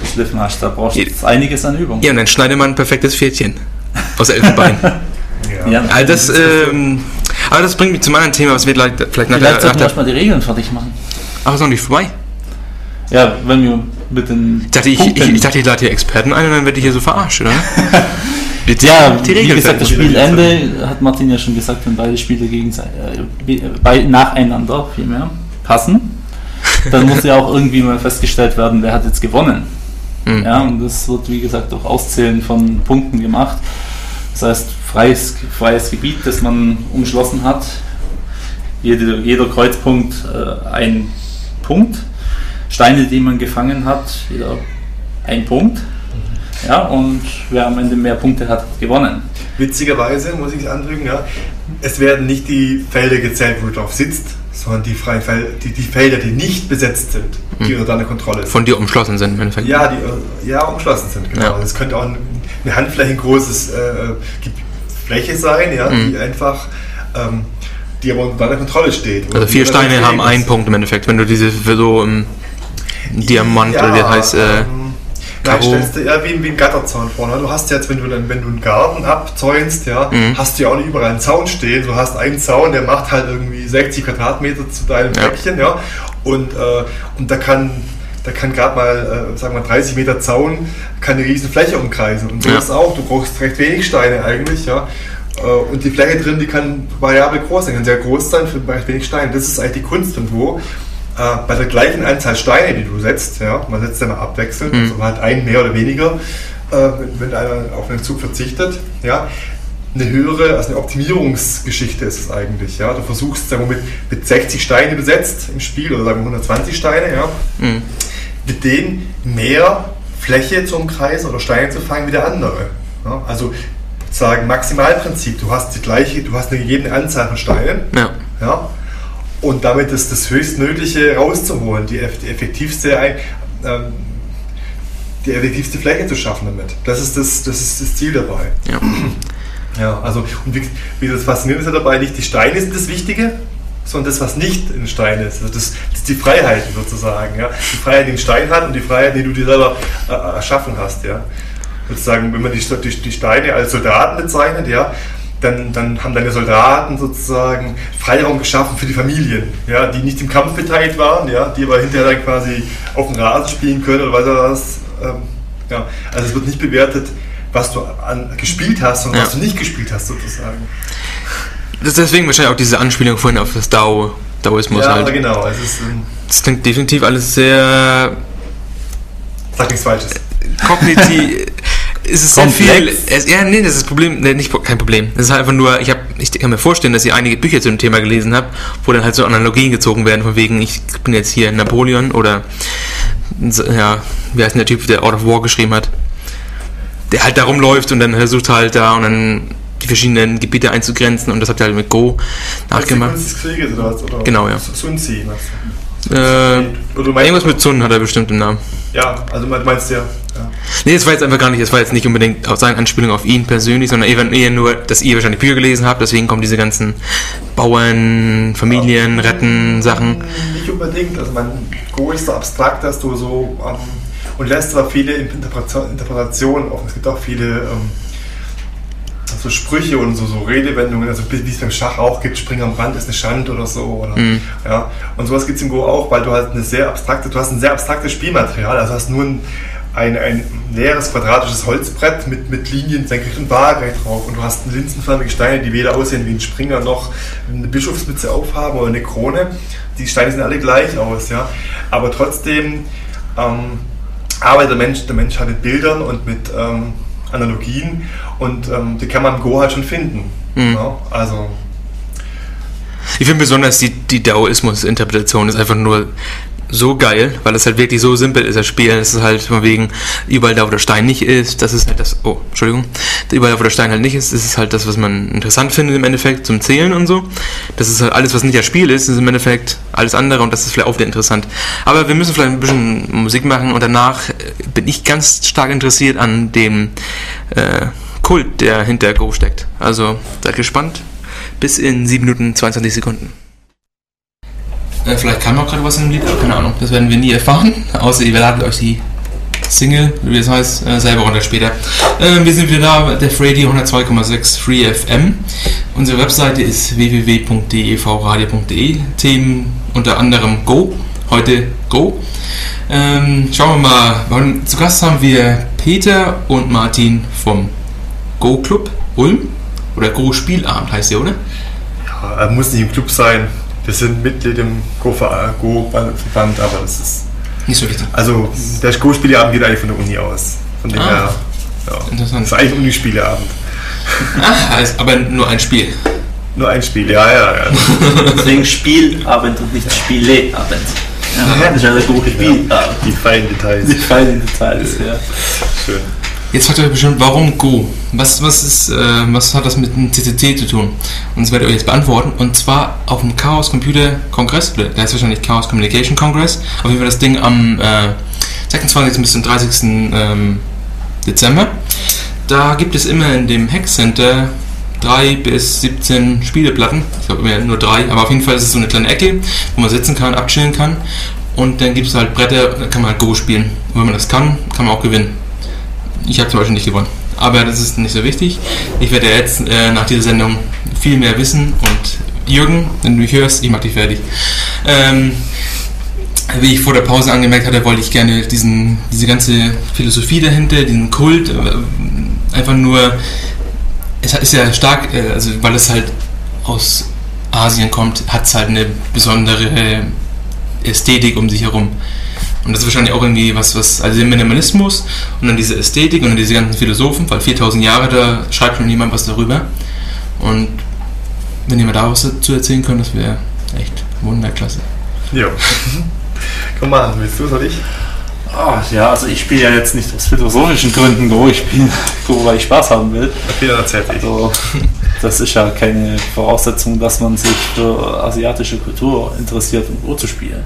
geschliffen hast, da brauchst du Je- jetzt einiges an Übung. Ja, und dann schneidet man ein perfektes Pferdchen. Aus Elfenbein. Ja. Ja. also das, ähm, aber das bringt mich zum anderen Thema, was wir gleich, vielleicht nach Vielleicht der, nach sollten wir die Regeln fertig machen. Ach, ist noch nicht vorbei. Ja, wenn wir mit den Ich dachte, ich, ich, ich, dachte, ich lade hier Experten ein und dann werde ich hier so verarscht, oder? Jetzt ja, die wie Regeln gesagt, das fertig. Spielende hat Martin ja schon gesagt, wenn beide Spiele gegenseitig, äh, bei, nacheinander vielmehr passen, dann muss ja auch irgendwie mal festgestellt werden, wer hat jetzt gewonnen. Mhm. Ja, und das wird, wie gesagt, durch Auszählen von Punkten gemacht. Das heißt, freies, freies Gebiet, das man umschlossen hat. Jede, jeder Kreuzpunkt äh, ein Punkt. Steine, die man gefangen hat, jeder ein Punkt. Ja, und wer am Ende mehr Punkte hat, hat gewonnen. Witzigerweise muss ich es anfügen, ja, es werden nicht die Felder gezählt, wo du drauf sitzt, sondern die, freien Fel die, die Felder, die nicht besetzt sind, die unter deiner Kontrolle sind. Von dir umschlossen sind, im Endeffekt. Ja, die äh, ja, umschlossen sind, genau. Ja. Das könnte auch ein- eine Handfläche großes äh, Ge- Fläche sein, ja, Mhm. die einfach, ähm, die aber unter deiner Kontrolle steht. Also vier Steine haben einen Punkt im Endeffekt, wenn du diese für so im Diamant oder wie heißt, äh, ähm, Nein, Karo. stellst du ja wie, wie ein Gatterzaun vorne. Du hast jetzt, wenn du, dann, wenn du einen Garten abzäunst, ja, Mhm. hast du ja auch nicht überall einen Zaun stehen. Du hast einen Zaun, der macht halt irgendwie 60 Quadratmeter zu deinem Ja. Päckchen, ja. Und, äh, und da kann, da kann gerade mal, äh, sagen wir mal, 30 Meter Zaun, kann eine riesen Fläche umkreisen. Und so Ja. ist auch. Du brauchst recht wenig Steine eigentlich, ja. Äh, Und die Fläche drin, die kann variabel groß sein, kann sehr groß sein für recht wenig Steine. Das ist eigentlich die Kunst und wo. Äh, bei der gleichen Anzahl Steine, die du setzt, ja, man setzt ja mal abwechselnd, Mhm. also man hat einen mehr oder weniger, äh, wenn, einer auf einen Zug verzichtet, ja, eine höhere, also eine Optimierungsgeschichte ist es eigentlich, ja. Du versuchst, sagen wir, mit, mit 60 Steinen, die du setzt im Spiel, oder sagen wir 120 Steine, ja, Mhm. mit denen mehr Fläche zu umkreisen oder Steine zu fangen wie der andere. Ja, also sozusagen Maximalprinzip, du hast die gleiche, du hast eine gegebene Anzahl von Steinen, ja. ja, und damit ist das höchstmögliche rauszuholen, die, die effektivste, ähm, die effektivste Fläche zu schaffen damit. Das ist das, das, ist das Ziel dabei. ja. Ja, also und wie, wie das Faszinierende dabei, nicht die Steine sind das Wichtige, sondern das, was nicht in Stein ist. Also das, das die Freiheiten sozusagen. Ja? Die Freiheit, die ein Stein hat und die Freiheit, die du dir selber äh, erschaffen hast. Ja? Sozusagen, wenn man die, die, die Steine als Soldaten bezeichnet, ja, dann, dann haben deine Soldaten sozusagen Freiraum geschaffen für die Familien, ja, die nicht im Kampf beteiligt waren, ja, die aber hinterher dann quasi auf dem Rasen spielen können oder was auch was. Ähm, ja. Also es wird nicht bewertet, was du an, gespielt hast, sondern Ja. was du nicht gespielt hast sozusagen. Das ist deswegen wahrscheinlich auch diese Anspielung vorhin auf das Dao, Daoismus ja, halt. genau. Es ist, ähm, Das klingt definitiv alles sehr sag nichts Falsches. kognitiv. es ist sehr viel. Komplex. Es, ja, nee, das ist das Problem. Nee, nicht kein Problem. Das ist halt einfach nur, ich, hab, ich kann mir vorstellen, dass ihr einige Bücher zu dem Thema gelesen habt, wo dann halt so Analogien gezogen werden, von wegen, ich bin jetzt hier Napoleon oder so, ja, wie heißt denn der Typ, der Out of War geschrieben hat? Der halt da rumläuft und dann versucht halt da und dann die verschiedenen Gebiete einzugrenzen und das habt ihr halt mit Go nachgemacht. Oder was? Oder Genau, ja. Sun Tzu, meinst du? Äh, du irgendwas mit Zun hat er bestimmt im Namen. Ja, also du meinst ja. ja. Nee, das war jetzt einfach gar nicht, das war jetzt nicht unbedingt auf seine Anspielung auf ihn persönlich, sondern eher, nur, dass ihr wahrscheinlich Bücher gelesen habt, deswegen kommen diese ganzen Bauern, Familien, Retten, Sachen. Nicht unbedingt. Also man Go ist so abstrakt, dass du so ähm, und lässt aber viele Interpretation- Interpretationen offen. Es gibt auch viele ähm, so Sprüche und so, so Redewendungen, also wie es beim Schach auch gibt, Spring am Rand ist eine Schand oder so. Oder, Mhm. ja. Und sowas gibt es im Go auch, weil du halt eine sehr abstrakte, du hast ein sehr abstraktes Spielmaterial, also hast nur ein ein, ein leeres quadratisches Holzbrett mit, mit Linien senkrecht und waagerecht drauf. Und du hast linsenförmige Steine, die weder aussehen wie ein Springer noch eine Bischofsmütze aufhaben oder eine Krone. Die Steine sehen alle gleich aus, ja. Aber trotzdem ähm, arbeitet der Mensch, der Mensch halt mit Bildern und mit ähm, Analogien und ähm, die kann man im Go halt schon finden. Mhm. Ja? Also ich finde besonders die, die Daoismus-Interpretation ist einfach nur so geil, weil es halt wirklich so simpel ist, das Spiel. Es ist halt von wegen, überall da, wo der Stein nicht ist, das ist halt das, oh, Entschuldigung, überall da, wo der Stein halt nicht ist, das ist halt das, was man interessant findet im Endeffekt zum Zählen und so. Das ist halt alles, was nicht das Spiel ist, ist im Endeffekt alles andere und das ist vielleicht auch wieder interessant. Aber wir müssen vielleicht ein bisschen Musik machen und danach äh, bin ich ganz stark interessiert an dem äh, Kult, der hinter Go steckt. Also seid gespannt. Bis in 7 Minuten 22 Sekunden. Äh, vielleicht kam auch gerade was in dem Lied, aber keine Ahnung. Das werden wir nie erfahren. Außer ihr ladet euch die Single, wie es heißt, äh, selber runter später. Äh, wir sind wieder da, der Freddy 102,6 Free FM. Unsere Webseite ist www.devradio.de. Themen unter anderem Go. Heute Go. Ähm, schauen wir mal. Zu Gast haben wir Peter und Martin vom Go Club Ulm. Oder Go Spielabend heißt der, oder? Ja, er muss nicht im Club sein wir sind Mitglied im Go-Verband, aber das ist. Nicht so wichtig. Also, der Go-Spieleabend geht eigentlich von der Uni aus. Von dem ah, her. Ja. Interessant. Das ist eigentlich ein Unispieleabend. Ah, aber nur ein Spiel. Nur ein Spiel, ja, ja, ja. Deswegen Spielabend und nicht Spieleabend. Ja, das ist ja der gute Spielabend. Die feinen Details. Die feinen Details, ja. Schön. Jetzt fragt ihr euch bestimmt, warum Go? Was, was, ist, äh, was hat das mit dem CCC zu tun? Und das werde ich euch jetzt beantworten. Und zwar auf dem Chaos Computer Kongress, der heißt wahrscheinlich Chaos Communication Congress. Auf jeden Fall das Ding am äh, 26. bis zum 30. Ähm, Dezember. Da gibt es immer in dem Hack Center drei bis 17 Spieleplatten. Ich glaube immer nur drei, aber auf jeden Fall ist es so eine kleine Ecke, wo man sitzen kann, abchillen kann. Und dann gibt es halt Bretter, da kann man halt Go spielen. Und wenn man das kann, kann man auch gewinnen. Ich habe zum Beispiel nicht gewonnen. Aber das ist nicht so wichtig. Ich werde jetzt äh, nach dieser Sendung viel mehr wissen und Jürgen, wenn du mich hörst, ich mag dich fertig. Ähm, wie ich vor der Pause angemerkt hatte, wollte ich gerne diesen, diese ganze Philosophie dahinter, diesen Kult, äh, einfach nur, es ist ja stark, äh, also weil es halt aus Asien kommt, hat es halt eine besondere Ästhetik um sich herum. Und das ist wahrscheinlich auch irgendwie was, was, also der Minimalismus und dann diese Ästhetik und dann diese ganzen Philosophen, weil 4000 Jahre, da schreibt schon niemand was darüber. Und wenn ihr mal da was dazu erzählen könnt, das wäre echt wunderklasse. Ja. Komm mal, willst du oder ich? Oh, ja, also ich spiele ja jetzt nicht aus philosophischen Gründen Go, ich spiele Go, weil ich Spaß haben will. Okay, dann erzähl ich. Also, das ist ja keine Voraussetzung, dass man sich für asiatische Kultur interessiert, um Go zu spielen.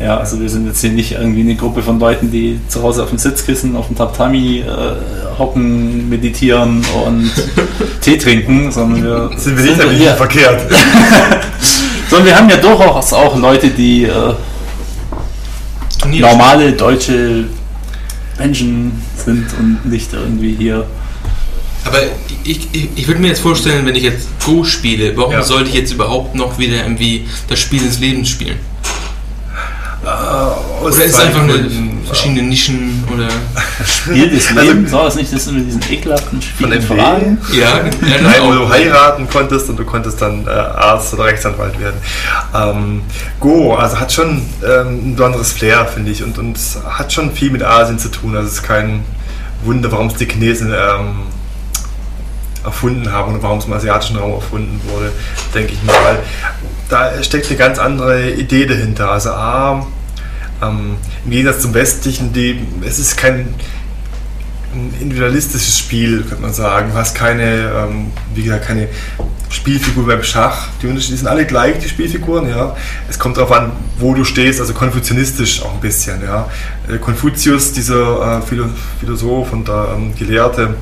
Ja, also wir sind jetzt hier nicht irgendwie eine Gruppe von Leuten, die zu Hause auf dem Sitzkissen, auf dem Tatami äh, hocken, meditieren und Tee trinken, sondern wir sind wir sind nicht verkehrt. sondern wir haben ja durchaus auch Leute, die äh, normale deutsche Menschen sind und nicht irgendwie hier. Aber ich, ich, ich würde mir jetzt vorstellen, wenn ich jetzt Go spiele, warum ja. sollte ich jetzt überhaupt noch wieder irgendwie das Spiel des Lebens spielen? Äh, oder ist es einfach eine verschiedene Nischen oder. Spiel des also Lebens, war das nicht das mit diesen ekelhaften Spielen von Fragen? Ja, ja wo du heiraten konntest und du konntest dann äh, Arzt oder Rechtsanwalt werden. Ähm, Go, also hat schon ähm, ein besonderes Flair, finde ich, und, und hat schon viel mit Asien zu tun. Also es ist kein Wunder, warum es die Chinesen ähm, erfunden haben und warum es im asiatischen Raum erfunden wurde, denke ich mal. Da steckt eine ganz andere Idee dahinter. Also A, ähm, im Gegensatz zum westlichen, die, es ist kein individualistisches Spiel, könnte man sagen. Du hast keine, ähm, wie gesagt, keine Spielfigur beim Schach. Die Unterschiede sind alle gleich, die Spielfiguren, ja. Es kommt darauf an, wo du stehst, also konfuzianistisch auch ein bisschen, ja. Äh, Konfuzius, dieser äh, Philosoph und der ähm, Gelehrte,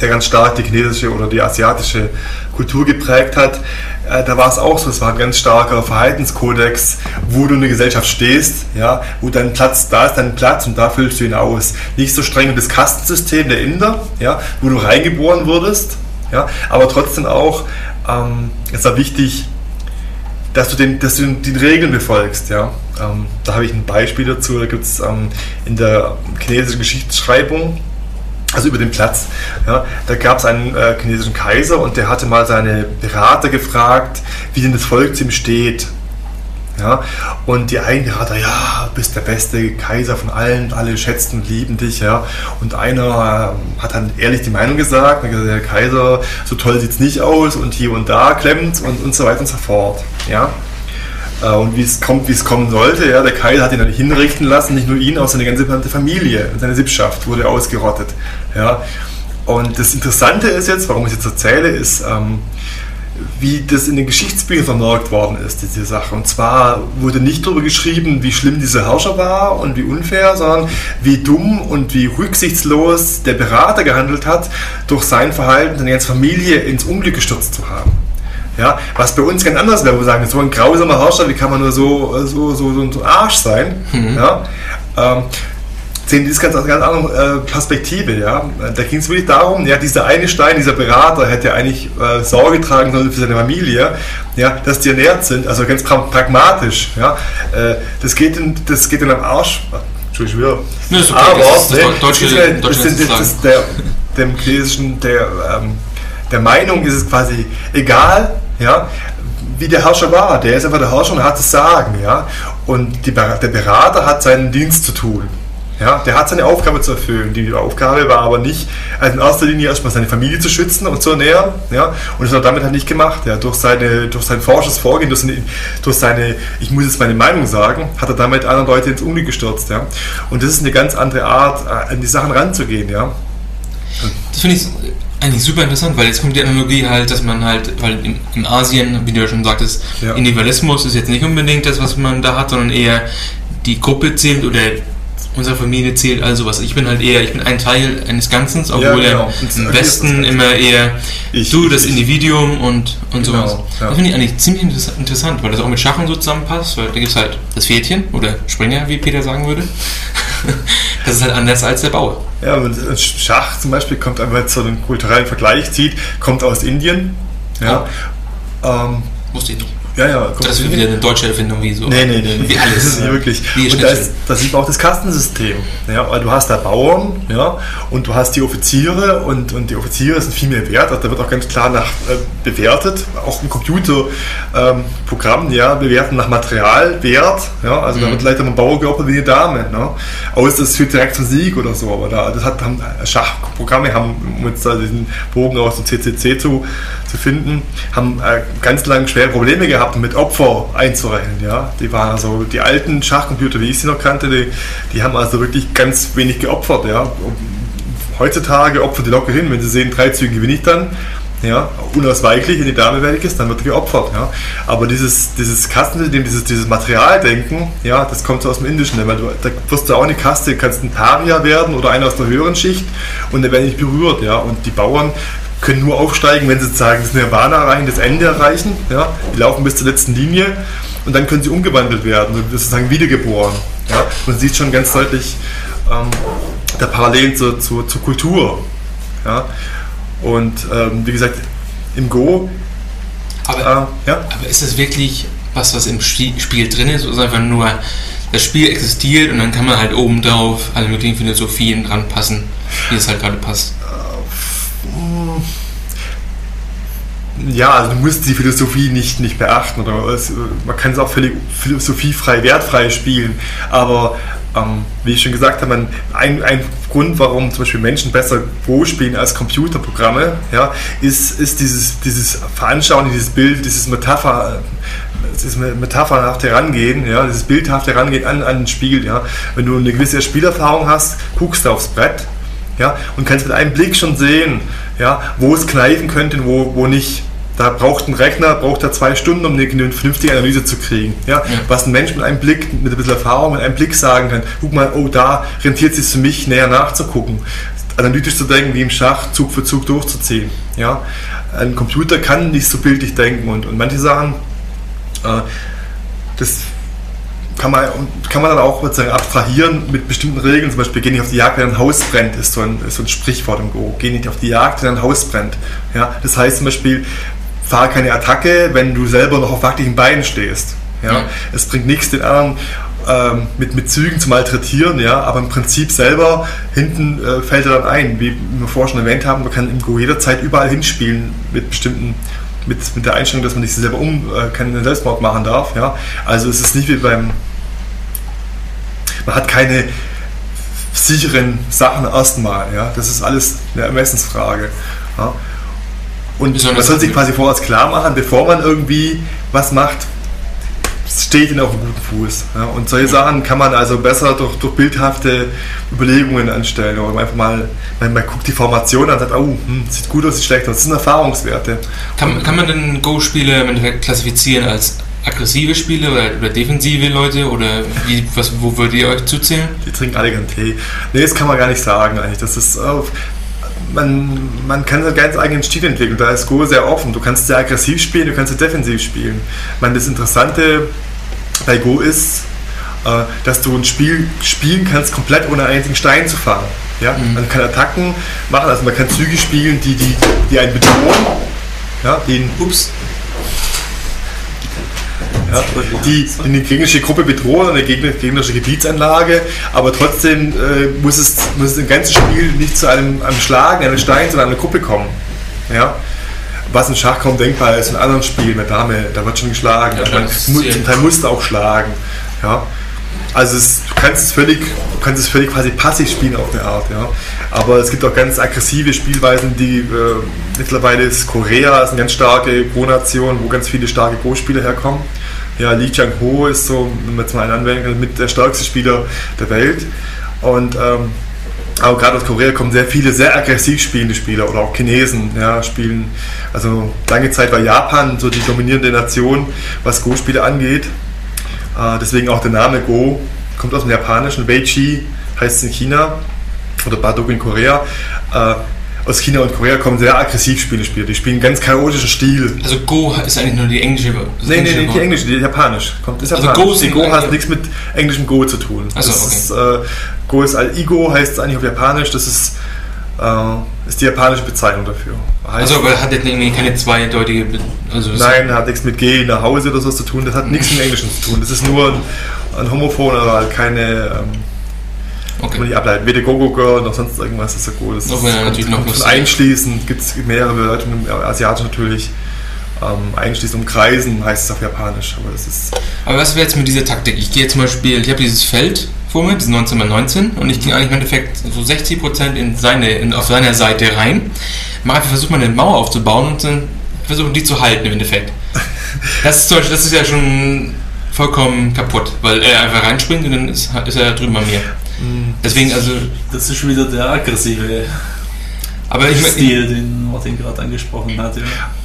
der ganz stark die chinesische oder die asiatische Kultur geprägt hat. Äh, da war es auch so, es war ein ganz starker Verhaltenskodex, wo du in der Gesellschaft stehst, ja, wo dein Platz, da ist dein Platz und da füllst du ihn aus. Nicht so streng wie das Kastensystem der Inder, ja, wo du reingeboren wurdest, ja, aber trotzdem auch, ähm, es war wichtig, dass du den, dass du die Regeln befolgst, ja. Ähm, da habe ich ein Beispiel dazu. Da gibt es ähm, in der chinesischen Geschichtsschreibung, also über den Platz, ja, da gab es einen äh, chinesischen Kaiser und der hatte mal seine Berater gefragt, wie denn das Volk zu ihm steht. Ja, und die einen Berater, ja, bist der beste Kaiser von allen, alle schätzen und lieben dich, ja. Und einer äh, hat dann ehrlich die Meinung gesagt, der Kaiser, so toll sieht es nicht aus und hier und da klemmt und, und so weiter und so fort, ja. Äh, und wie es kommt, wie es kommen sollte. Ja, der Kaiser hat ihn dann hinrichten lassen, nicht nur ihn, auch seine ganze Familie und seine Sippschaft wurde ausgerottet. Ja. Und das Interessante ist jetzt, warum ich es jetzt erzähle, ist, ähm, wie das in den Geschichtsbüchern vermerkt worden ist, diese Sache. Und zwar wurde nicht darüber geschrieben, wie schlimm dieser Herrscher war und wie unfair, sondern wie dumm und wie rücksichtslos der Berater gehandelt hat, durch sein Verhalten seine ganze Familie ins Unglück gestürzt zu haben. Ja, was bei uns ganz anders wäre, wo wir sagen, so ein grausamer Herrscher, wie kann man nur so, so, so, so ein Arsch sein? Mhm. Ja, ähm, sehen die das ganz, ganz andere äh, Perspektive. Ja? Da ging es wirklich darum, ja, dieser eine Stein, dieser Berater hätte eigentlich äh, Sorge tragen sollen für seine Familie, ja, dass die ernährt sind, also ganz pragmatisch. Ja? Äh, das, geht in, das geht in am Arsch. Entschuldigung, nee, okay, aber das ist, ne, deutsche, das ist, das ist, das ist der, dem chinesischen, der, ähm, der Meinung ist es quasi egal, ja, wie der Herrscher war. Der ist einfach der Herrscher und hat das Sagen. Ja? Und die, der Berater hat seinen Dienst zu tun. Ja, der hat seine Aufgabe zu erfüllen. Die Aufgabe war aber nicht, also in erster Linie erstmal seine Familie zu schützen und zu ernähren. Ja, und das hat er damit halt nicht gemacht. Ja, durch, seine, durch sein forsches Vorgehen, durch seine, durch seine, ich muss jetzt meine Meinung sagen, hat er damit andere Leute ins Unglück gestürzt. Ja. Und das ist eine ganz andere Art, an die Sachen ranzugehen. Ja. Das finde ich eigentlich super interessant, weil jetzt kommt die Analogie halt, dass man halt, weil in, in Asien, wie du ja schon sagtest, ja. Individualismus ist jetzt nicht unbedingt das, was man da hat, sondern eher die Gruppe zählt oder unsere Familie zählt also was. Ich bin halt eher, ich bin ein Teil eines Ganzen, obwohl ja, genau. im Westen immer eher ich, du, das ich, Individuum und, und genau, sowas. Ja. Das finde ich eigentlich ziemlich interessant, weil das auch mit Schach und so zusammenpasst, weil da gibt es halt das Pferdchen oder Springer, wie Peter sagen würde. das ist halt anders als der Bauer. Ja, und Schach zum Beispiel kommt, wenn man so einen kulturellen Vergleich zieht, kommt aus Indien. Ja. Oh. Ähm, Wusste ich nicht. Ja, ja. Das ist wieder eine deutsche Erfindung, wie so. Nee, nee, nee. Wie alles. Das ist wirklich. Wie und da, ist, da sieht man auch das Kastensystem. Ja, du hast da Bauern, ja, und du hast die Offiziere und, und die Offiziere sind viel mehr wert. Also da wird auch ganz klar nach äh, bewertet. Auch ein Computerprogramm, ähm, ja, bewerten nach Materialwert. Ja, also mhm. da wird leider ein Bauer geopfert wie eine Dame. Ne? Außer es führt direkt zum Sieg oder so. Aber da, das hat, haben, Schachprogramme haben, um jetzt da diesen Bogen aus dem CCC zu, zu finden, haben äh, ganz lange schwere Probleme gehabt gehabt, mit Opfer einzurechnen. Ja? Die waren also die alten Schachcomputer, wie ich sie noch kannte, die, die haben also wirklich ganz wenig geopfert. Ja? Heutzutage opfert die locker hin, wenn sie sehen, drei Züge gewinne ich dann. Ja, unausweichlich, wenn die Dame weg ist, dann wird geopfert. Ja. Aber dieses, dieses Kastensystem, dieses, dieses Materialdenken, ja, das kommt so aus dem Indischen. Weil du, da wirst du auch eine Kaste, kannst ein Paria werden oder einer aus der höheren Schicht und dann werden nicht berührt. Ja. Und die Bauern können nur aufsteigen, wenn sie sozusagen das Nirvana erreichen, das Ende erreichen. Ja? Die laufen bis zur letzten Linie und dann können sie umgewandelt werden, sozusagen wiedergeboren. Ja? Man sieht schon ganz deutlich ähm, der Parallelen zur, zur, zur Kultur. Ja? Und ähm, wie gesagt, im Go. Aber, äh, ja? aber ist das wirklich was, was im Spiel drin ist, oder ist einfach nur, das Spiel existiert und dann kann man halt oben drauf alle möglichen Philosophien dran passen, wie es halt gerade passt? Ja, also du musst die Philosophie nicht, nicht beachten oder es, man kann es auch völlig philosophiefrei, wertfrei spielen, aber ähm, wie ich schon gesagt habe, ein, ein Grund, warum zum Beispiel Menschen besser Go spielen als Computerprogramme, ja, ist, ist dieses, dieses Veranschaulichen, dieses Bild, dieses Metapher, dieses metaphernhafte Herangehen, ja, dieses bildhafte Herangehen an, an ein Spiel. Ja. Wenn du eine gewisse Spielerfahrung hast, guckst du aufs Brett ja, und kannst mit einem Blick schon sehen, ja, wo es kneifen könnte und wo, wo nicht. Da braucht ein Rechner, braucht er zwei Stunden, um eine vernünftige Analyse zu kriegen. Ja? ja? Was ein Mensch mit einem Blick, mit ein bisschen Erfahrung, mit einem Blick sagen kann, guck mal, oh, da rentiert es sich für mich näher nachzugucken. Analytisch zu denken, wie im Schach, Zug für Zug durchzuziehen. Ja? Ein Computer kann nicht so bildlich denken und, und manche Sachen, äh, das kann man, kann man dann auch sozusagen abstrahieren mit bestimmten Regeln. Zum Beispiel, geh nicht auf die Jagd, wenn ein Haus brennt, ist so ein, ist so ein Sprichwort im Go. Geh nicht auf die Jagd, wenn ein Haus brennt. Ja, das heißt zum Beispiel, fahr keine Attacke, wenn du selber noch auf wackeligen Beinen stehst. Ja? Ja. Es bringt nichts, den anderen ähm, mit, mit Zügen zu malträtieren, ja? aber im Prinzip selber hinten äh, fällt er dann ein. Wie wir vorher schon erwähnt haben, man kann im Go jederzeit überall hinspielen mit bestimmten mit, mit der Einstellung, dass man nicht selber um äh, keinen Selbstmord machen darf. Ja? Also es ist nicht wie beim man hat keine sicheren Sachen erstmal. Ja? Das ist alles eine Ermessensfrage. Ja? Und man soll sich quasi vorher klar machen, bevor man irgendwie was macht, steht ihn auf einem guten Fuß. Ja? Und solche Sachen kann man also besser durch, durch bildhafte Überlegungen anstellen. Oder einfach mal, man, man guckt die Formation an und sagt, oh, hm, sieht gut aus, sieht schlecht aus. Das sind Erfahrungswerte. Kann, kann man denn Go-Spiele im Endeffekt klassifizieren als aggressive Spiele oder, oder defensive Leute? Oder wie, was, wo würdet ihr euch zuzählen? Die trinken alle gern Tee. Nee, das kann man gar nicht sagen eigentlich. Das ist, äh, man, man kann seinen ganz eigenen Stil entwickeln. Da ist Go sehr offen. Du kannst sehr aggressiv spielen, du kannst sehr defensiv spielen. Meine, das Interessante bei Go ist, äh, dass du ein Spiel spielen kannst, komplett ohne einen einzigen Stein zu fangen. Ja? Man kann Attacken machen, also man kann Züge spielen, die, die, die einen bedrohen, ja? die, Ups. Ja, die eine gegnerische Gruppe bedrohen, eine gegner- gegnerische Gebietsanlage, aber trotzdem äh, muss, es, muss es im ganzen Spiel nicht zu einem, einem Schlagen, einem Stein, sondern einer Gruppe kommen. Ja? Was in Schach kaum denkbar ist, in anderen Spielen, mit Dame, da wird schon geschlagen. Ja, Man zum Teil musst du auch schlagen. Ja? Also es, du kannst es völlig, du kannst es völlig quasi passiv spielen auf eine Art, ja. Aber es gibt auch ganz aggressive Spielweisen, die äh, mittlerweile ist Korea ist eine ganz starke Go-Nation, wo ganz viele starke Go-Spieler herkommen. Ja, Lee Chang Ho ist so, wenn man jetzt mal einen anwenden kann, mit der stärkste Spieler der Welt. Und ähm, aber gerade aus Korea kommen sehr viele sehr aggressiv spielende Spieler oder auch Chinesen ja, spielen. Also lange Zeit war Japan so die dominierende Nation, was Go-Spiele angeht. Äh, deswegen auch der Name Go kommt aus dem Japanischen. Weichi heißt es in China oder Baduk in Korea. Äh, aus China und Korea kommen sehr aggressiv spielende Spieler. Die spielen ganz chaotischen Stil. Also Go ist eigentlich nur die englische. Nee, nee, englische nee, nicht Wort. die englische, die japanisch. Kommt, ist Also japanisch. Go die Go hat nichts mit englischem Go zu tun. Ach so, das okay. ist, äh, Go ist Al-Igo, heißt es eigentlich auf Japanisch. Das ist, äh, ist die japanische Bezeichnung dafür. Heißt, Also, aber hat jetzt irgendwie keine zweideutige. Also Nein, hat nichts mit Geh nach Hause oder so zu tun. Das hat nichts mit Englischen zu tun. Das ist nur ein, ein Homophon, aber halt keine, ähm, kann man Okay. nicht ableiten. Weder Gogo Girl noch sonst irgendwas ist so gut. Das Auch wenn er natürlich noch kommt von lustig- Einschließen gibt es mehrere Bedeutungen, Asiatisch natürlich. Ähm, einschließen, umkreisen heißt es auf Japanisch, aber das ist Aber was wäre jetzt mit dieser Taktik? Ich gehe zum Beispiel, ich habe dieses Feld vor mir, dieses 19 x 19 und ich gehe eigentlich im Endeffekt so 60% in seine, in, auf seiner Seite rein. Mal einfach versuche mal eine Mauer aufzubauen und dann versuchen die zu halten im Endeffekt. Das ist, zum Beispiel, das ist ja schon vollkommen kaputt, weil er einfach reinspringt und dann ist, ist er drüben bei mir. Deswegen, also, Das ist wieder der aggressive aber ich Stil, den Martin gerade angesprochen hat. Ja.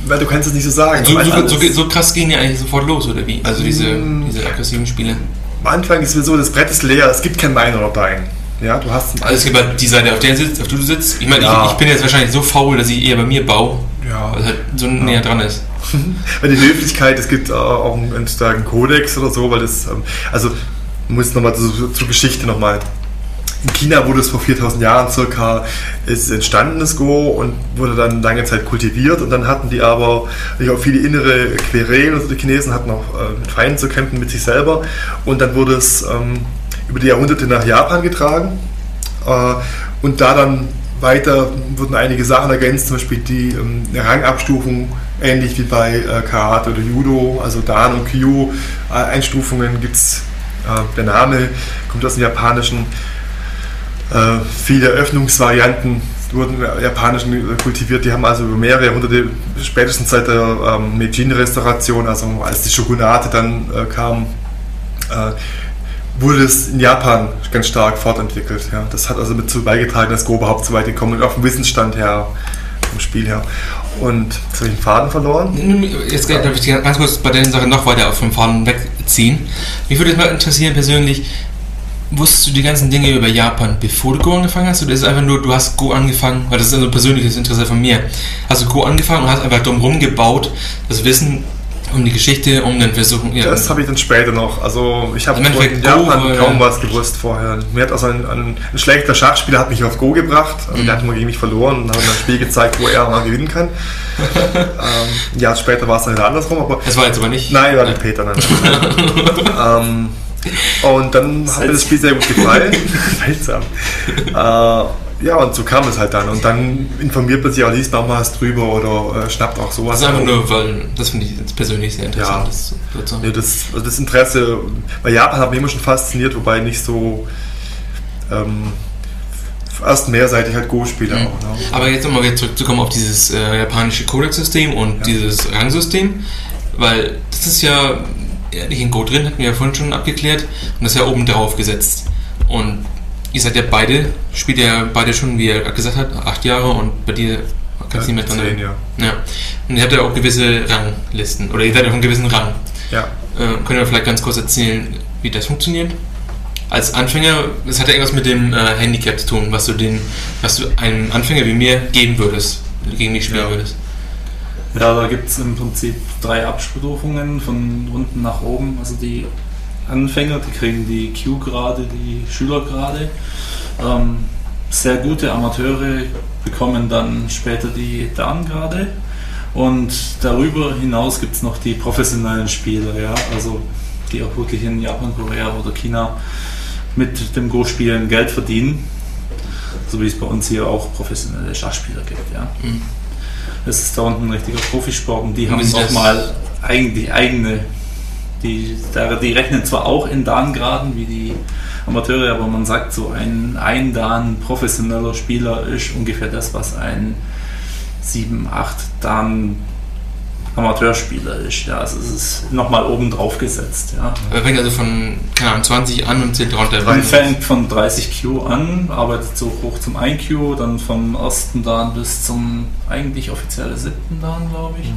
Weil du kannst es nicht so sagen. so, so, so, so krass gehen die eigentlich sofort los, oder wie? Also diese, Mm. diese aggressiven Spiele. Am Anfang ist es so, das Brett ist leer, es gibt kein Bein oder Dein. Ja, du hast Also es gibt halt die Seite, auf der sitzt, auf der du sitzt. Ich meine, Ja. ich, ich bin jetzt wahrscheinlich so faul, dass ich eher bei mir baue, ja. weil es halt so näher dran ist. Weil die Höflichkeit, es gibt äh, auch einen, einen starken Kodex oder so, weil das, ähm, also, muss nochmal zur, zur Geschichte nochmal. In China wurde es vor 4000 Jahren circa ist entstanden, das Go, und wurde dann lange Zeit kultiviert. Und dann hatten die aber natürlich auch viele innere Querelen. Also die Chinesen hatten auch äh, mit Feinden zu kämpfen, mit sich selber. Und dann wurde es ähm, über die Jahrhunderte nach Japan getragen. Äh, und da dann weiter wurden einige Sachen ergänzt, zum Beispiel die ähm, Rangabstufung, ähnlich wie bei äh, Karate oder Judo, also Dan und Kyu. Äh, Einstufungen gibt es, äh, der Name kommt aus dem Japanischen. Äh, viele Öffnungsvarianten wurden Japanischen kultiviert, die haben also über mehrere Jahrhunderte, spätestens seit der ähm, Meijin-Restauration, also als die Shogunate dann äh, kam, äh, wurde es in Japan ganz stark fortentwickelt. Ja. Das hat also mit dazu beigetragen, dass Go überhaupt so weit gekommen ist, auf dem Wissensstand her, vom Spiel her. Und jetzt habe ich den Faden verloren. Jetzt darf ich ganz kurz bei der Sache noch weiter dem Faden wegziehen. Mich würde jetzt mal interessieren persönlich, wusstest du die ganzen Dinge über Japan, bevor du Go angefangen hast? Oder ist es einfach nur, du hast Go angefangen, weil das ist also ein persönliches Interesse von mir. Hast du Go angefangen und hast einfach drumherum gebaut, das Wissen um die Geschichte, um dann versuchen. Ja, das habe ich dann später noch. Also ich habe in Japan Go, kaum was gewusst vorher. Mir hat also ein, ein, ein, schlechter Schachspieler hat mich auf Go gebracht. Also mhm. Der hat mal gegen mich verloren und hat mir ein Spiel gezeigt, wo er mal gewinnen kann. ähm, ja, später war es dann wieder andersrum. Aber das war jetzt aber nicht. Nein, war nicht Peter. Nein. ähm, und dann hat mir das Spiel sehr gut gefallen. Seltsam. Äh, ja, und so kam es halt dann. Und dann informiert man sich auch, liest noch was drüber oder äh, schnappt auch sowas. Das ist einfach nur, weil das finde ich jetzt persönlich sehr interessant. Ja, das, ja, das, also das Interesse, bei Japan hat mich immer schon fasziniert, wobei nicht so ähm, erst mehrseitig halt Go spiele mhm. auch. Ne? Aber jetzt nochmal wieder zurückzukommen auf dieses äh, japanische Codex-System und ja. dieses Rangsystem, weil das ist ja, in Go drin, hatten wir ja vorhin schon abgeklärt, und das ist ja oben drauf gesetzt. Und ihr seid ja beide, spielt ja beide schon, wie er gesagt hat, acht Jahre und bei dir kannst du ja, nicht mehr dran. Ja. ja. Und ihr habt ja auch gewisse Ranglisten oder ihr seid ja auf einem gewissen Rang. Ja. Äh, können wir vielleicht ganz kurz erzählen, wie das funktioniert? Als Anfänger, das hat ja irgendwas mit dem äh, Handicap zu tun, was du den, was du einem Anfänger wie mir geben würdest, gegen mich spielen ja. würdest. Ja, da gibt es im Prinzip drei Abstufungen von unten nach oben. Also die Anfänger, die kriegen die Q-Grade, die Schülergrade. Ähm, sehr gute Amateure bekommen dann später die Dan-Grade. Und darüber hinaus gibt es noch die professionellen Spieler, ja, also die auch wirklich in Japan, Korea oder China mit dem Go-Spielen Geld verdienen. So wie es bei uns hier auch professionelle Schachspieler gibt. Ja. Mhm. Das ist da unten ein richtiger Profisport und die haben nochmal eigentlich eigene die, die rechnen zwar auch in Dan-Graden wie die Amateure, aber man sagt so, ein, ein Dan professioneller Spieler ist ungefähr das, was ein 7, 8 Dan Amateurspieler ist. Ja, also es ist nochmal oben drauf gesetzt. Ja. Er fängt also von keine Ahnung, 20 an und zählt runter. Man fängt von 30 Q an, arbeitet so hoch zum 1 Q, dann vom ersten Dan bis zum eigentlich offiziellen siebten Dan, glaube ich.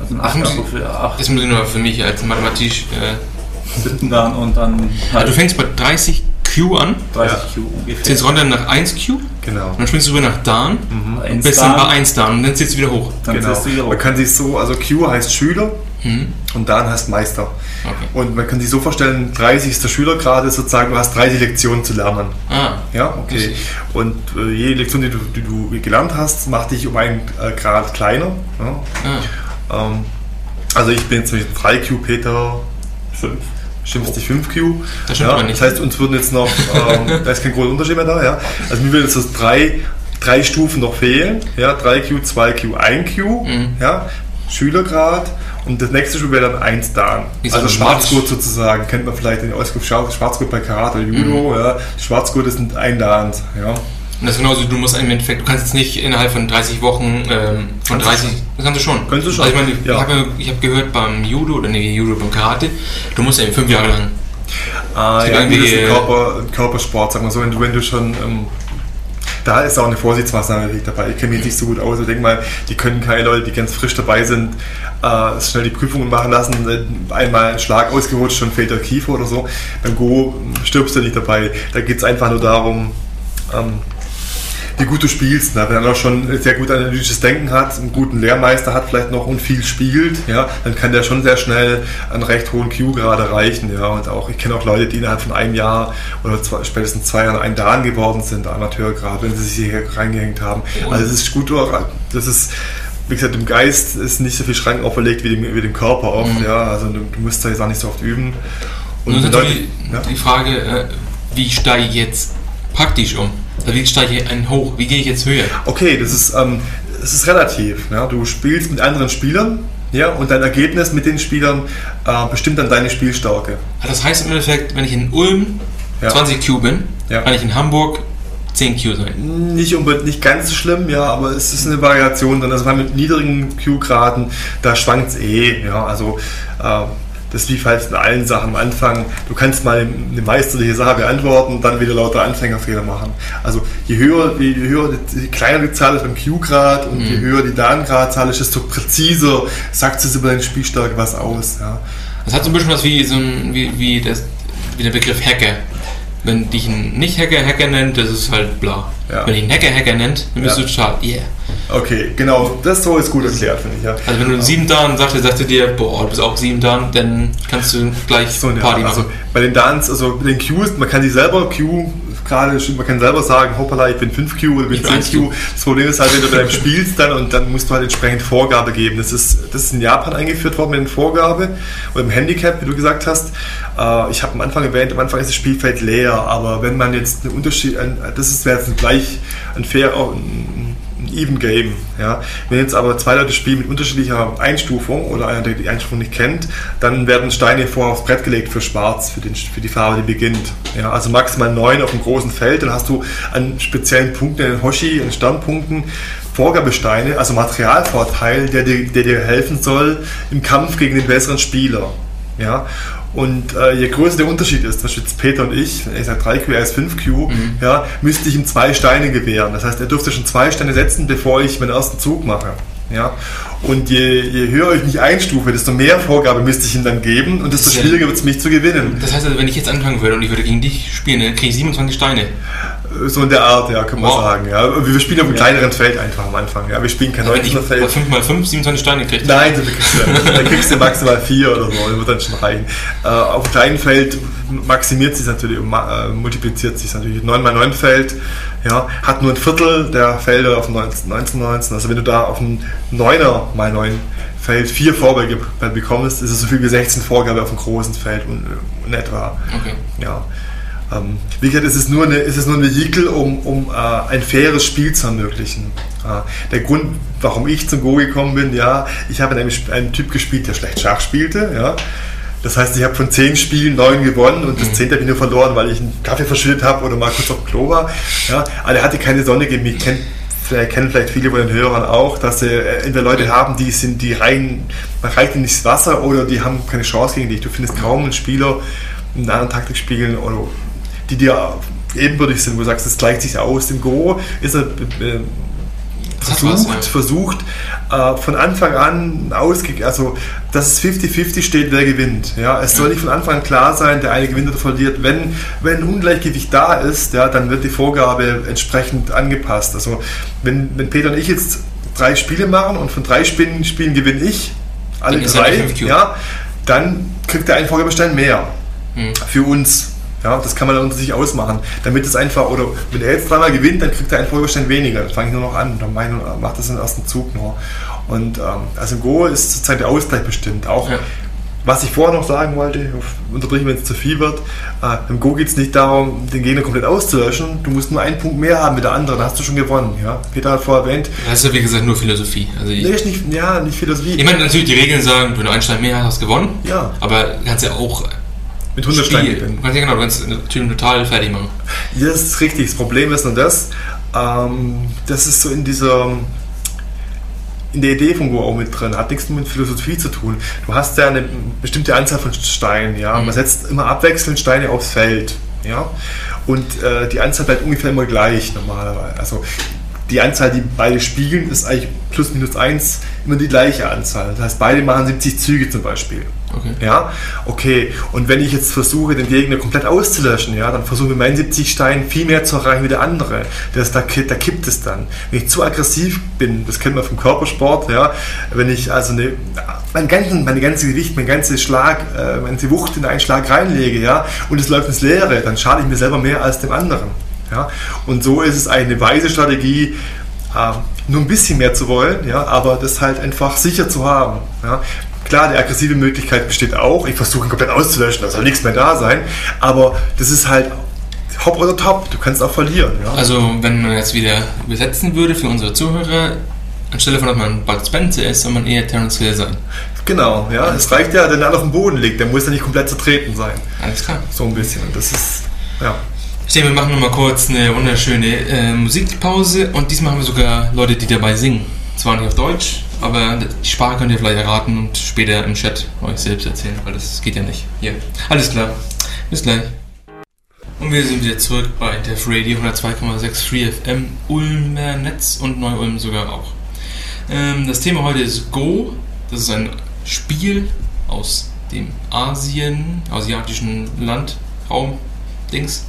Also ein Achter für 8. Das muss ich nur für mich als Mathematisch. Äh, siebten Dan und dann. Halt also du fängst bei 30 Q an. 30 ja. Q ungefähr. Zählst runter nach 1 Q. Genau. Und dann springst du rüber nach Dan. Mhm. Und bist dann bei 1 Dan und dann zählst du wieder hoch. Dann genau. Du wieder hoch. Man kann sich so, also Q heißt Schüler mhm. und Dan heißt Meister. Okay. Und man kann sich so vorstellen, 30 ist der Schülergrad, sozusagen, du hast 30 Lektionen zu lernen. Ah. Ja, okay. Und äh, jede Lektion, die du, die du, gelernt hast, macht dich um einen äh, Grad kleiner. Ja? Ah. Ähm, also ich bin jetzt mit 3Q, Peter 5. Stimmt nicht 5Q. Das, ja, das heißt, uns würden jetzt noch, ähm, da ist kein großer Unterschied mehr da, ja. Also mir würden jetzt so drei, drei Stufen noch fehlen. Ja, 3Q, 2Q, 1Q, mhm. ja, Schülergrad. Und das nächste Stufe wäre dann 1 Dan. Also Schwarzgurt sozusagen, kennt man vielleicht den Ausgriff Schwarzgurt bei Karate oder Judo, mhm. ja. Schwarzgurt ist ein, ein Dan, ja. Und das ist genauso, du musst im Endeffekt, du kannst jetzt nicht innerhalb von 30 Wochen, ähm, von 30, das kannst du schon. Kannst du schon. Also ich meine, ja. ich habe hab gehört beim Judo, oder nee, Judo, beim Karate, du musst ja fünf Jahre lang. Ah, ja, irgendwie, das ist ein, Körper, Körpersport, sag mal so, wenn du, wenn du schon, ähm, da ist auch eine Vorsichtsmaßnahme dabei. Ich kenne mich nicht so gut aus. Ich denke mal, die können keine Leute, die ganz frisch dabei sind, äh, schnell die Prüfungen machen lassen. Einmal ein Schlag ausgerutscht, schon fehlt der Kiefer oder so. Beim Go stirbst du nicht dabei. Da geht es einfach nur darum, ähm, wie gut du spielst. Ne? Wenn er noch schon sehr gut analytisches Denken hat, einen guten Lehrmeister hat vielleicht noch und viel spielt, ja, dann kann der schon sehr schnell einen recht hohen Q gerade erreichen. Ja? Und auch, ich kenne auch Leute, die innerhalb von einem Jahr oder zwei, spätestens zwei Jahren ein Dan geworden sind, Amateurgrad, wenn sie sich hier reingehängt haben. Also es ist gut, das ist wie gesagt, im Geist ist nicht so viel Schrank auferlegt wie dem, wie dem Körper oft. Mhm. Ja, also du, du, musst da jetzt auch nicht so oft üben. Und, und Leute, die, ja? die Frage, äh, wie steige ich jetzt praktisch um? Wie steige ich einen hoch? Wie gehe ich jetzt höher? Okay, das ist, ähm, das ist relativ. Ja? Du spielst mit anderen Spielern ja, und dein Ergebnis mit den Spielern äh, bestimmt dann deine Spielstärke. Das heißt im Endeffekt, wenn ich in Ulm ja. 20 Q bin, ja. kann ich in Hamburg 10 Q sein. Nicht unbedingt nicht ganz so schlimm, ja, aber es ist eine Variation drin. Also mit niedrigen Q-Graden, da schwankt es eh. Ja, also äh, das wie fast in allen Sachen am Anfang. Du kannst mal eine meisterliche Sache beantworten und dann wieder lauter Anfängerfehler machen. Also je höher, je höher, je kleiner die Zahl ist beim Q-Grad und mhm. je höher die Dan-Grad-Zahl ist, desto präziser sagt es über deine Spielstärke was aus. Ja. Das hat so ein bisschen was wie, so ein, wie, wie, das, wie der Begriff Hacker. Wenn dich ein Nicht-Hacker Hacker nennt, das ist halt bla. Ja. Wenn dich ein Hacker Hacker nennt, dann bist Ja. du total, yeah. Okay, genau, das so ist gut erklärt, finde ich. Ja. Also wenn du einen sieben Dan sagst, sagt er dir, boah, du bist auch sieben Dan, dann kannst du gleich So eine Party Art. machen. Also bei den Dans, also bei den Qs, man kann die selber Q gerade, man kann selber sagen, hoppala, ich bin 5Q oder bin Ich bin 10Q. Das Problem ist halt, wenn du bei einem spielst dann und dann musst du halt entsprechend Vorgabe geben. Das ist, das ist in Japan eingeführt worden mit einer Vorgabe oder im Handicap, wie du gesagt hast. Äh, ich habe am Anfang erwähnt, am Anfang ist das Spielfeld leer, aber wenn man jetzt einen Unterschied, das ist wäre jetzt ein gleich ein fair, ein, ein Even Game. Ja. Wenn jetzt aber zwei Leute spielen mit unterschiedlicher Einstufung oder einer, der die Einstufung nicht kennt, dann werden Steine vorher aufs Brett gelegt für Schwarz, für, den, für die Farbe, die beginnt. Ja, also maximal neun auf einem großen Feld, dann hast du an speziellen Punkten, in den Hoshi, in Sternpunkten, Vorgabesteine, also Materialvorteil, der dir, der dir helfen soll im Kampf gegen den besseren Spieler. Ja, und äh, je größer der Unterschied ist, zum Beispiel jetzt Peter und ich, ich sage 3Q, er ist 5Q, ja, müsste ich ihm zwei Steine gewähren. Das heißt, er dürfte schon zwei Steine setzen, bevor ich meinen ersten Zug mache. Ja? Und je, je höher ich mich einstufe, desto mehr Vorgabe müsste ich ihm dann geben und desto schwieriger wird es mich zu gewinnen. Das heißt also, wenn ich jetzt anfangen würde und ich würde gegen dich spielen, dann kriege ich 27 Steine. So in der Art, ja, kann man Wow. sagen. Ja. Wir spielen auf einem kleineren Feld einfach am Anfang. Ja. Wir spielen kein Wenn ich 19er Feld. 5x5 27 Steine kriege. Nein, da kriegst du, da kriegst du maximal vier oder so, das wird dann schon reichen. Äh, auf dem kleinen Feld maximiert sich natürlich, und äh, multipliziert sich natürlich. 9 x 9 Feld ja, hat nur ein Viertel der Felder auf 19, 19, 19. Also wenn du da auf einem 9er mal 9 Feld vier Vorgabe bekommst, ist es so viel wie 16 Vorgabe auf einem großen Feld in, in etwa. Okay. Ja. Ähm, wie gesagt, es ist nur, eine, es ist nur ein Vehikel, um, um äh, ein faires Spiel zu ermöglichen. Äh, der Grund, warum ich zum Go gekommen bin, ja, ich habe in einem, Typ gespielt, der schlecht Schach spielte. Ja. Das heißt, ich habe von zehn Spielen neun gewonnen und das zehnte habe ich nur verloren, weil ich einen Kaffee verschüttet habe oder mal kurz auf dem Klo war. Ja. Aber er hatte keine Sonne gegeben. Ich kenn, vielleicht kennen vielleicht viele von den Hörern auch, dass sie äh, entweder Leute haben, die sind, die rein, man reicht ihnen nicht das Wasser oder die haben keine Chance gegen dich. Du findest kaum einen Spieler in anderen Taktik spielen oder die dir ebenbürtig sind, wo du sagst, das gleicht sich aus. Im Go ist er äh, versucht, was, ja. versucht äh, von Anfang an ausge also dass es 50-50 steht, wer gewinnt. Ja, es soll nicht von Anfang an klar sein, der eine gewinnt oder verliert. Wenn, wenn ein Ungleichgewicht da ist, ja, dann wird die Vorgabe entsprechend angepasst. Also wenn, wenn Peter und ich jetzt drei Spiele machen und von drei Spielen, Spielen gewinne ich, alle drei, die 5Q. ja, dann kriegt der einen Vorgabestein mehr Hm. für uns. Ja, das kann man dann unter sich ausmachen. Damit es einfach, oder wenn er jetzt dreimal gewinnt, dann kriegt er einen Folgestand weniger. Dann fange ich nur noch an. Dann mache ich nur, mache das im ersten Zug nur. Und ähm, also im Go ist zurzeit der Ausgleich bestimmt. Auch Ja. was ich vorher noch sagen wollte, unterbrechen, wenn es zu viel wird, äh, im Go geht es nicht darum, den Gegner komplett auszulöschen. Du musst nur einen Punkt mehr haben mit der anderen, dann hast du schon gewonnen. Ja? Peter hat vorher erwähnt, Das ist ja wie gesagt nur Philosophie. Also ich, nee, ist nicht, ja, nicht Philosophie. ich meine, natürlich die Regeln sagen, wenn du einen Stein mehr hast, hast du gewonnen. Ja. Aber kannst ja auch mit 100 Steinen gewinnen. Ja genau, du kannst einen Typen total fertig machen. Ja, das ist richtig. Das Problem ist nur das, ähm, das ist so in dieser, in der Idee von Go auch mit drin, hat nichts mit Philosophie zu tun. Du hast ja eine bestimmte Anzahl von Steinen, ja. Man setzt immer abwechselnd Steine aufs Feld, ja. Und äh, die Anzahl bleibt ungefähr immer gleich normalerweise. Also die Anzahl, die beide spielen, ist eigentlich plus minus eins immer die gleiche Anzahl. Das heißt, beide machen 70 Züge zum Beispiel. Okay. Ja, okay. Und wenn ich jetzt versuche, den Gegner komplett auszulöschen, ja, dann versuche ich mit meinen 70 Steinen viel mehr zu erreichen wie der andere. Das, da, da kippt es dann. Wenn ich zu aggressiv bin, das kennt man vom Körpersport, ja, wenn ich also eine, mein ganzen, meine ganze Gewicht, mein ganzes Schlag, äh, meine ganze Wucht in einen Schlag reinlege, ja, und es läuft ins Leere, dann schade ich mir selber mehr als dem anderen. Ja. Und so ist es eine weise Strategie, äh, nur ein bisschen mehr zu wollen, ja, aber das halt einfach sicher zu haben. Ja. Klar, die aggressive Möglichkeit besteht auch. Ich versuche ihn komplett auszulöschen, da soll nichts mehr da sein. Aber das ist halt hopp oder top. Du kannst auch verlieren. Ja. Also, wenn man jetzt wieder übersetzen würde für unsere Zuhörer, anstelle von, dass man Bud Spencer ist, soll man eher Terence Hill sein. Genau, ja. Es reicht ja, wenn er auf dem Boden liegt, der muss ja nicht komplett zertreten sein. Alles klar. So ein bisschen. Und das ist, ja. Ich denke, wir machen nochmal kurz eine wunderschöne äh, Musikpause und diesmal haben wir sogar Leute, die dabei singen. Zwar nicht auf Deutsch, aber die Sprache könnt ihr vielleicht erraten und später im Chat euch selbst erzählen, weil das geht ja nicht. Hier. Alles klar. Bis gleich. Und wir sind wieder zurück bei Def Radio 102,6 Free FM, Ulmer Netz und Neu-Ulm sogar auch. Ähm, das Thema heute ist Go. Das ist ein Spiel aus dem Asien, asiatischen Land, Raum, Dings.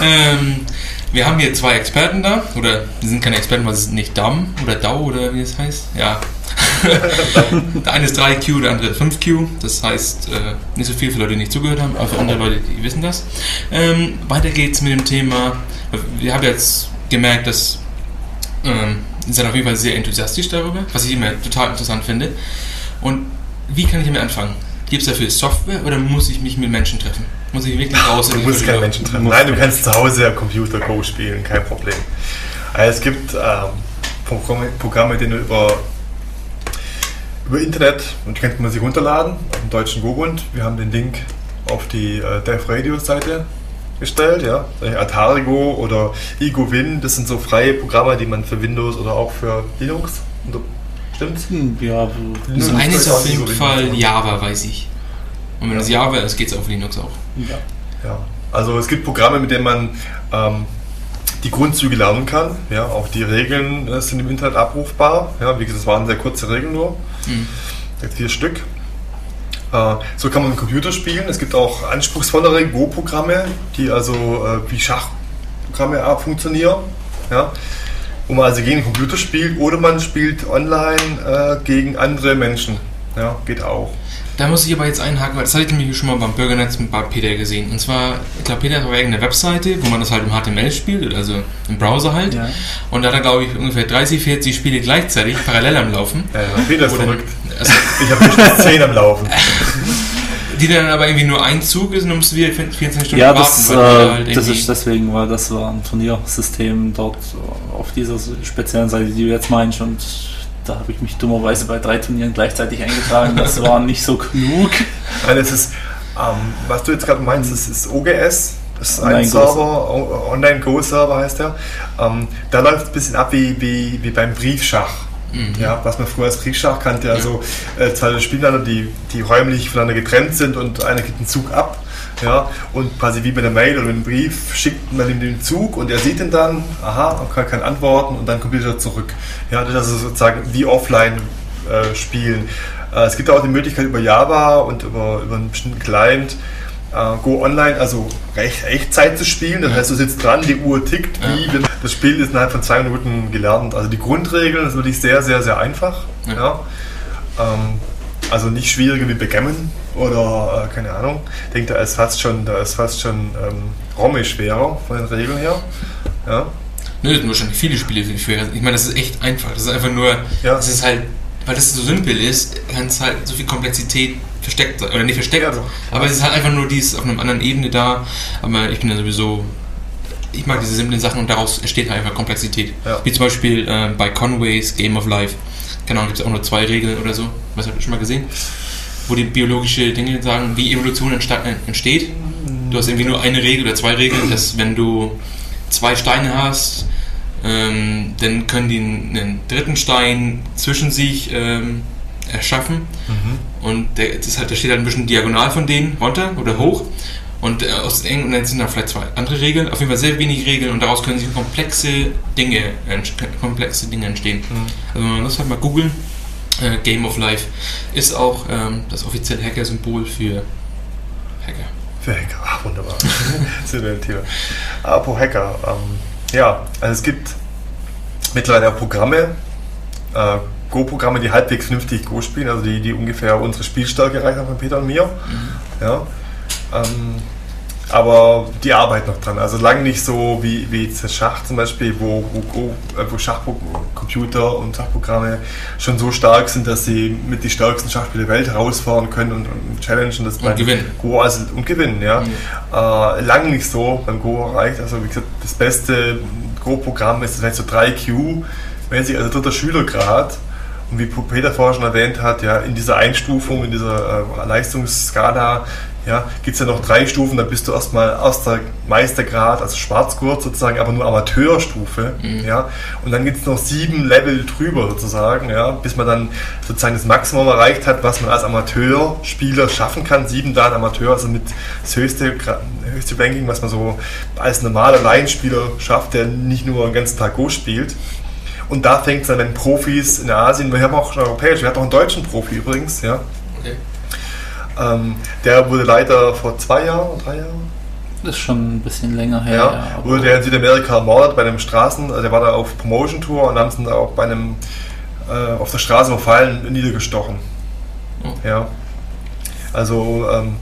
Ähm, wir haben hier zwei Experten da, oder die sind keine Experten, weil sie sind nicht DAM oder DAO oder wie es heißt. Ja. der eine ist 3Q, der andere 5Q. Das heißt, äh, nicht so viel für Leute, die nicht zugehört haben, aber für andere Leute, die wissen das. Ähm, weiter geht's mit dem Thema. Wir haben jetzt gemerkt, dass ähm, Sie sind auf jeden Fall sehr enthusiastisch darüber, was ich immer total interessant finde. Und wie kann ich damit anfangen? Gibt es dafür Software oder muss ich mich mit Menschen treffen? Muss ich wirklich raus? Du musst keine Menschen treffen. Nein, du kannst zu Hause Computer Go spielen, kein Problem. Also es gibt ähm, Programme, Programme, die du über, über Internet, und die könnte man sich runterladen, auf dem deutschen Go-Bund. Wir haben den Link auf die äh, Dev Radio Seite gestellt, ja. Atari Go oder EgoWin, das sind so freie Programme, die man für Windows oder auch für Linux. Stimmt's? Hm, ja, so eines ist auf jeden Fall Java, weiß ich. Und wenn es Java ist, geht es auf Linux auch. Ja. ja. Also es gibt Programme, mit denen man ähm, die Grundzüge lernen kann. Ja, auch die Regeln äh, sind im Internet abrufbar. Ja, wie gesagt, es waren sehr kurze Regeln nur. Mhm. Vier Stück. Äh, so kann man Computer spielen. Es gibt auch anspruchsvollere Go-Programme, die also äh, wie Schachprogramme funktionieren. Ja? Wo man also gegen den Computer spielt oder man spielt online äh, gegen andere Menschen. Ja, geht auch. Da muss ich aber jetzt einhaken, weil das hatte ich nämlich schon mal beim Bürgernetz mit Peter gesehen. Und zwar, ich glaube, Peter hat auch irgendeine Webseite, wo man das halt im HTML spielt, also im Browser halt. Ja. Und da hat er, glaube ich, ungefähr 30, 40 Spiele gleichzeitig parallel am Laufen. Ja, Peter ist verrückt. Also, ich habe bestimmt 10 am Laufen. Die dann aber irgendwie nur ein Zug ist und musst du wieder 24 Stunden ja, das, warten. Ja, äh, das ist deswegen, weil das war ein Turniersystem dort auf dieser speziellen Seite, die du jetzt meinst. Und da habe ich mich dummerweise bei drei Turnieren gleichzeitig eingetragen. Das war nicht so klug. Nein, es ist, ähm, was du jetzt gerade meinst, das ist OGS. Das ist ein Server, Online-Go-Server heißt der. Ähm, da läuft es ein bisschen ab wie, wie, wie beim Briefschach. Mhm. Ja, was man früher als Briefschach kannte, also äh, zwei Spieler, die, die räumlich voneinander getrennt sind und einer gibt einen Zug ab ja, und quasi wie bei der Mail oder einem Brief schickt man ihm den Zug und er sieht ihn dann, aha, und kann, kann antworten und dann kommt er zurück. Ja, das ist sozusagen wie offline äh, spielen. Äh, es gibt auch die Möglichkeit über Java und über, über einen bestimmten Client äh, Go Online, also recht, Echtzeit zu spielen. Das heißt, du sitzt dran, die Uhr tickt, wie ja. das Spiel ist innerhalb von zwei Minuten gelernt. Also die Grundregeln ist wirklich sehr, sehr, sehr einfach. Ja. ja. Ähm, also nicht schwieriger wie Backgammon oder äh, keine Ahnung. Ich denke, da ist fast schon, da ist fast schon ähm, Romme schwerer von den Regeln her. Ja. Nö, das sind wahrscheinlich viele Spiele schwerer. Ich meine, das ist echt einfach. Das ist einfach nur, ja. das ist halt, weil das so simpel ist, kann es halt so viel Komplexität versteckt sein. Oder nicht versteckt, ja, aber es ist halt einfach nur dies auf einer anderen Ebene da. Aber ich bin ja sowieso ich mag diese simplen Sachen und daraus entsteht halt einfach Komplexität. Ja. Wie zum Beispiel äh, bei Conways Game of Life. Keine Ahnung, gibt es auch nur zwei Regeln oder so. Was habt ihr schon mal gesehen? Wo die biologische Dinge sagen, wie Evolution entsteht. Du hast irgendwie nur eine Regel oder zwei Regeln, dass wenn du zwei Steine hast, ähm, dann können die einen dritten Stein zwischen sich ähm, erschaffen. Mhm. Und der, das halt, der steht halt ein bisschen diagonal von denen runter oder hoch. Und äh, aus eng und dann sind da vielleicht zwei andere Regeln, auf jeden Fall sehr wenig Regeln und daraus können sich komplexe Dinge, komplexe Dinge entstehen. Mhm. Also man muss halt mal googeln, äh, Game of Life ist auch ähm, das offizielle Hacker-Symbol für Hacker. Für Hacker, ach wunderbar. Sind wir ein Thema. Apropos Hacker, ähm, ja, also es gibt mittlerweile auch Programme, äh, Go-Programme, die halbwegs vernünftig Go spielen, also die, die ungefähr unsere Spielstärke erreichen von Peter und mir. Mhm. Ja. Ähm, aber die arbeiten noch dran. Also lange nicht so wie, wie jetzt Schach zum Beispiel, wo, wo, wo Schachcomputer und Schachprogramme schon so stark sind, dass sie mit die stärksten Schachspieler der Welt herausfahren können und, und challengen das und gewinnen. Go also, und gewinnen, ja. Mhm. Äh, lange nicht so beim Go erreicht. Also wie gesagt, das beste Go-Programm ist vielleicht so 3Q, wenn sich also dritter Schülergrad und wie Peter vorher schon erwähnt hat, ja, in dieser Einstufung, in dieser äh, Leistungsskala ja, gibt es ja noch drei Stufen, da bist du erstmal erster Meistergrad, also Schwarzgurt sozusagen, aber nur Amateurstufe. Mhm. Ja, und dann gibt es noch sieben Level drüber sozusagen, ja, bis man dann sozusagen das Maximum erreicht hat, was man als Amateurspieler schaffen kann. Sieben dann Amateur, also mit das höchste, höchste Ranking, was man so als normaler Laienspieler schafft, der nicht nur den ganzen Tag Go spielt. Und da fängt es dann, wenn Profis in Asien, wir haben auch schon europäisch, wir hatten auch einen deutschen Profi übrigens, ja. Okay ähm, der wurde leider vor zwei Jahren, drei Jahren, Das ist schon ein bisschen länger her. Ja, Ja, wurde der in Südamerika ermordet bei einem Straßen, also der war da auf Promotion-Tour und haben sie ihn auch bei einem äh, auf der Straße überfallen und niedergestochen. Oh. Ja. Also ähm,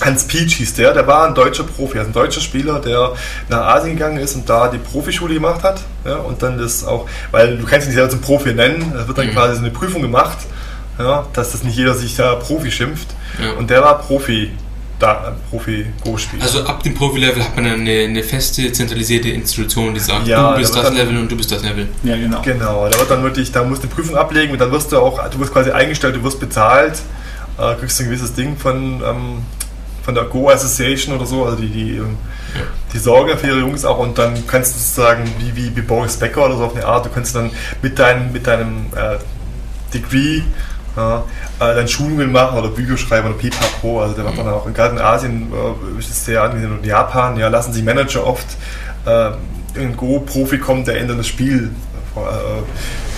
Hans Pietsch hieß der, der war ein deutscher Profi, also ein deutscher Spieler, der nach Asien gegangen ist und da die Profischule gemacht hat. Ja, und dann das auch, weil du kannst dich nicht selber zum Profi nennen, da wird dann Mhm. quasi so eine Prüfung gemacht, ja, dass das nicht jeder sich da Profi schimpft. Ja. Und der war Profi, da, Profi-Go-Spieler. Also ab dem Profi-Level hat man eine, eine feste, zentralisierte Institution, die sagt, Ja, du bist da das Level und du bist das Level. ja genau. Genau, da wird dann wirklich, da musst du eine Prüfung ablegen und dann wirst du auch, du wirst quasi eingestellt, du wirst bezahlt, äh, kriegst ein gewisses Ding von, ähm, von der Go Association oder so, also die, die, ähm, die sorgen für ihre Jungs auch und dann kannst du sozusagen, wie, wie, wie Boris Becker oder so auf eine Art, du kannst dann mit deinem, mit deinem äh, Degree ja, äh, dann Schulungen machen oder Bücher schreiben oder Pipapo, also der wird dann auch, gerade in Asien äh, ist es sehr angesehen und in Japan, ja, lassen sich Manager oft äh, ein Go-Profi kommt, der dann das Spiel äh,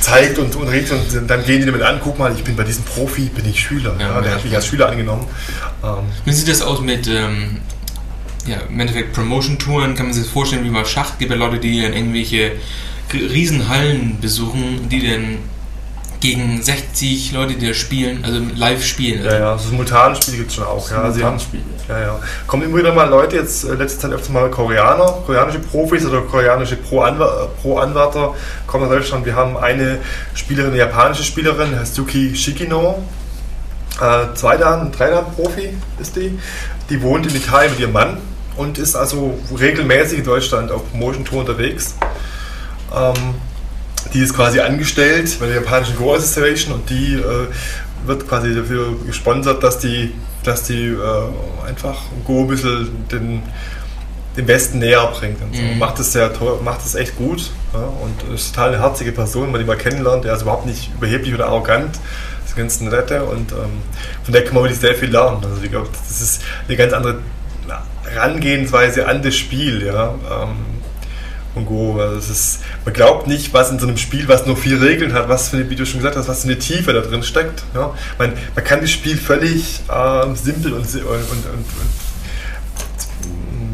zeigt und unterrichtet und dann gehen die damit an, guck mal, ich bin bei diesem Profi, bin ich Schüler. Ja, Ja, der hat mich als Schüler angenommen. Ähm, Wie sieht das aus mit, ähm, ja, im Endeffekt Promotion-Touren? Kann man sich das vorstellen wie mal Schach? Gibt ja Leute, die dann irgendwelche Riesenhallen besuchen, die dann gegen 60 Leute, die da spielen, also live spielen. ja, ja, so simultane Spiele gibt es schon auch. Ja, sie haben, Spiele. ja, ja. Kommen immer wieder mal Leute, jetzt äh, letzte Zeit öfter mal Koreaner, koreanische Profis oder koreanische Pro-Anwärter Pro -Anwärter kommen nach Deutschland. Wir haben eine Spielerin, eine japanische Spielerin, heißt Yuki Shikino. Äh, Zweidan, Dreidan-Profi ist die. Die wohnt in Italien mit ihrem Mann und ist also regelmäßig in Deutschland auf Promotion-Tour unterwegs. Ähm, die ist quasi angestellt bei der japanischen Go Association und die äh, wird quasi dafür gesponsert, dass die, dass die äh, einfach Go ein bisschen den, den Westen näher bringt. Und so. Mhm. Macht es sehr toll, macht es echt gut ja, und ist total eine herzige Person, wenn man die mal kennenlernt. Der ist überhaupt nicht überheblich oder arrogant. Das ist ganz nette und ähm, von der kann man wirklich sehr viel lernen. Also ich glaube, das ist eine ganz andere Herangehensweise an das Spiel. Ja. Ähm, und Go. Also es ist, man glaubt nicht, was in so einem Spiel, was nur vier Regeln hat, was für eine, wie du schon gesagt hast, was für eine Tiefe da drin steckt. Ja? Man, man kann das Spiel völlig ähm, simpel und, und, und, und,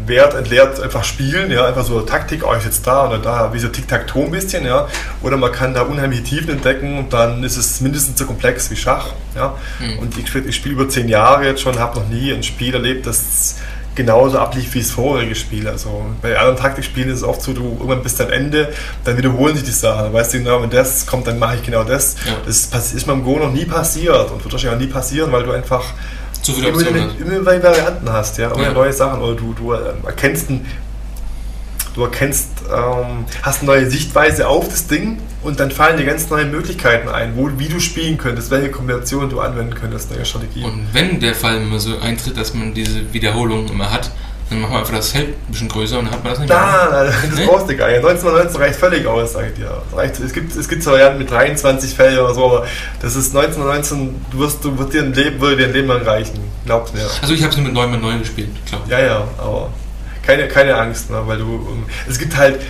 wertentleert einfach spielen, ja, einfach so Taktik, oh, ich jetzt da oder da, wie so Tic-Tac-Toe ein bisschen, ja, oder man kann da unheimliche Tiefen entdecken und dann ist es mindestens so komplex wie Schach, ja, Mhm. und ich, ich spiele über zehn Jahre jetzt schon, habe noch nie ein Spiel erlebt, das genauso ablief wie das vorherige Spiel, also bei anderen Taktikspielen ist es oft so, du irgendwann bis am Ende, dann wiederholen sich die Sachen, dann weißt du genau, wenn das kommt, dann mache ich genau das, Ja. das ist beim Go noch nie passiert und wird wahrscheinlich auch nie passieren, weil du einfach Zu viele immer, Optionen immer wieder Varianten hast, ja, immer Ja. neue Sachen oder du, du ähm, erkennst ein, du erkennst, ähm, hast eine neue Sichtweise auf das Ding und dann fallen dir ganz neue Möglichkeiten ein, wo, wie du spielen könntest, welche Kombinationen du anwenden könntest, neue Strategien. Und wenn der Fall immer so eintritt, dass man diese Wiederholung immer hat, dann macht man einfach das Feld ein bisschen größer und dann hat man das nicht mehr. Da, das Ne? brauchst du gar nicht. 1919 reicht völlig aus, sag ich dir. Reicht, es, gibt, es gibt Varianten mit 23 Feldern oder so, aber das ist 1919, du wirst, du wird dir ein Leben, würde dir ein Leben lang reichen. Glaub's mir. Also ich habe es nur mit 9 mal 9 gespielt, klar. Ja, ja, aber keine, keine Angst, ne, weil du. ähm, Es gibt halt.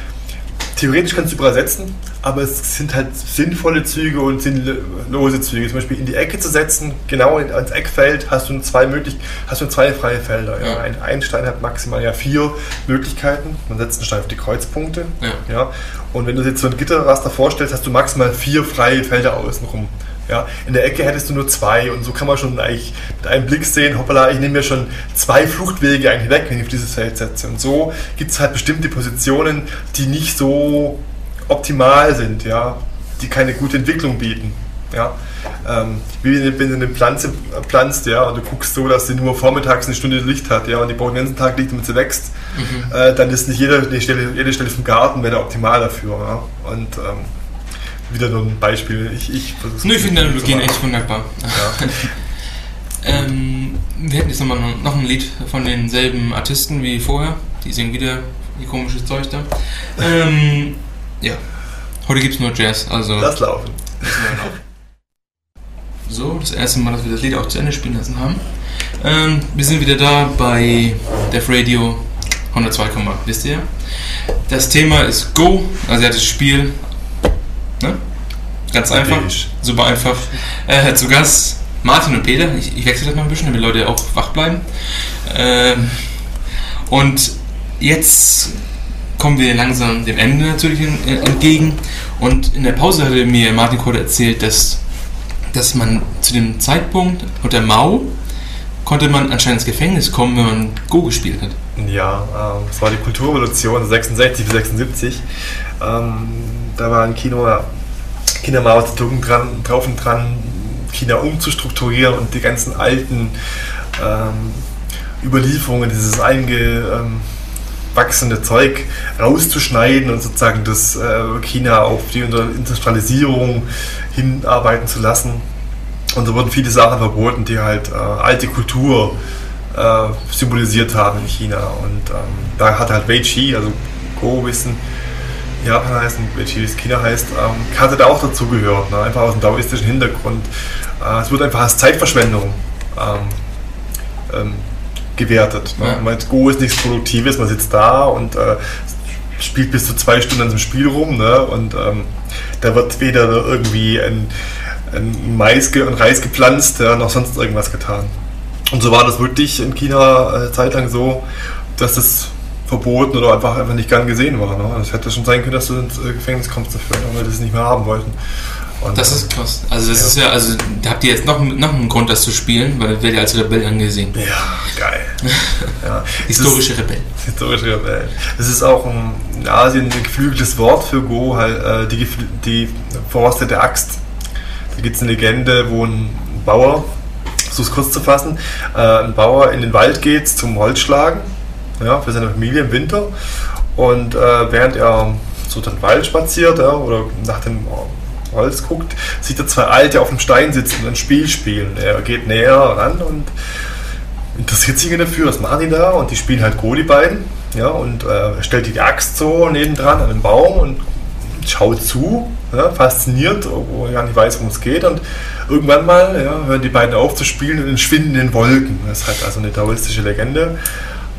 Theoretisch kannst du übersetzen, aber es sind halt sinnvolle Züge und sinnlose Züge. Zum Beispiel in die Ecke zu setzen, genau in- ans Eckfeld, hast du zwei möglich, hast du zwei freie Felder. Ja. Ja. Ein, ein Stein hat maximal ja vier Möglichkeiten. Man setzt einen Stein auf die Kreuzpunkte. Ja. Ja. Und wenn du dir jetzt so ein Gitterraster vorstellst, hast du maximal vier freie Felder außenrum. Ja, in der Ecke hättest du nur zwei und so kann man schon eigentlich mit einem Blick sehen, hoppala, ich nehme mir schon zwei Fluchtwege eigentlich weg, wenn ich auf dieses Feld setze. Und so gibt es halt bestimmte Positionen, die nicht so optimal sind, ja, die keine gute Entwicklung bieten. Ja. Ähm, wie wenn du eine Pflanze pflanzt, ja, und du guckst so, dass sie nur vormittags eine Stunde Licht hat, ja, und die braucht den ganzen Tag Licht, damit sie wächst, äh, dann ist nicht jede, jede, Stelle, jede Stelle vom Garten wäre optimal dafür. Ja. Und ähm, wieder nur ein Beispiel. Ich, ich Nö, ich finde deine Analogien echt wunderbar. Ja. Ähm, wir hätten jetzt nochmal noch ein Lied von denselben Artisten wie vorher. Die singen wieder ihr komisches Zeug da. Ähm, ja, heute gibt es nur Jazz, also Lass laufen. So, das erste Mal, dass wir das Lied auch zu Ende spielen lassen haben. Ähm, wir sind wieder da bei Def Radio 102, wisst ihr? Das Thema ist Go, also das Spiel. Ne? Ganz einfach, super einfach. Äh, zu Gast Martin und Peter. Ich, ich wechsle das mal ein bisschen, damit Leute auch wach bleiben. Ähm, und jetzt kommen wir langsam dem Ende natürlich entgegen. Und in der Pause hatte mir Martin Kohle erzählt, dass, dass man zu dem Zeitpunkt unter Mao konnte man anscheinend ins Gefängnis kommen, wenn man Go gespielt hat. Ja, ähm, das war die Kulturrevolution 66 bis 76. Ähm, da war ein Kino, China Mao Zedong dran, drauf und dran, China umzustrukturieren und die ganzen alten ähm, Überlieferungen, dieses eingewachsene ähm, Zeug rauszuschneiden und sozusagen das äh, China auf die Industrialisierung hinarbeiten zu lassen. Und so wurden viele Sachen verboten, die halt äh, alte Kultur äh, symbolisiert haben in China. Und ähm, da hat halt Wei Chi, also Go-Wissen, Japan heißt und Wei Chi, China heißt, ähm, hatte da auch dazugehört, ne? einfach aus dem daoistischen Hintergrund. Äh, es wurde einfach als Zeitverschwendung ähm, ähm, gewertet. Ne? Ja. Meint, Go ist nichts Produktives, man sitzt da und äh, spielt bis zu zwei Stunden an dem Spiel rum ne? und ähm, da wird weder irgendwie ein, ein Mais und Reis gepflanzt, ja, noch sonst irgendwas getan. Und so war das wirklich in China äh, zeitlang so, dass es verboten oder einfach, einfach nicht gern gesehen war. Ne? Es hätte schon sein können, dass du ins äh, Gefängnis kommst dafür, weil wir das nicht mehr haben wollten. Und das ist krass. Also das ja. ist ja, also da habt ihr jetzt noch, noch einen Grund, das zu spielen, weil werdet ihr als Rebell angesehen. Ja, geil. Ja. Historische Rebell. Historische Rebell. Das ist auch ein, in Asien ein geflügeltes Wort für Go, halt, äh, die, die verrostete Axt. Da gibt es eine Legende, wo ein Bauer, so es kurz zu fassen, äh, ein Bauer in den Wald geht zum Holzschlagen, ja, für seine Familie im Winter. Und äh, während er so den Wald spaziert ja, oder nach dem Holz guckt, sieht er zwei Alte auf dem Stein sitzen und ein Spiel spielen. Er geht näher ran und interessiert sich dafür, was machen die da? Und die spielen halt Go, die beiden. Ja, und äh, stellt die Axt so nebendran an den Baum und schaut zu, ja, fasziniert, obwohl er gar nicht weiß, worum es geht. Und irgendwann mal ja, hören die beiden auf zu spielen und entschwinden in den Wolken. Das ist halt also eine taoistische Legende.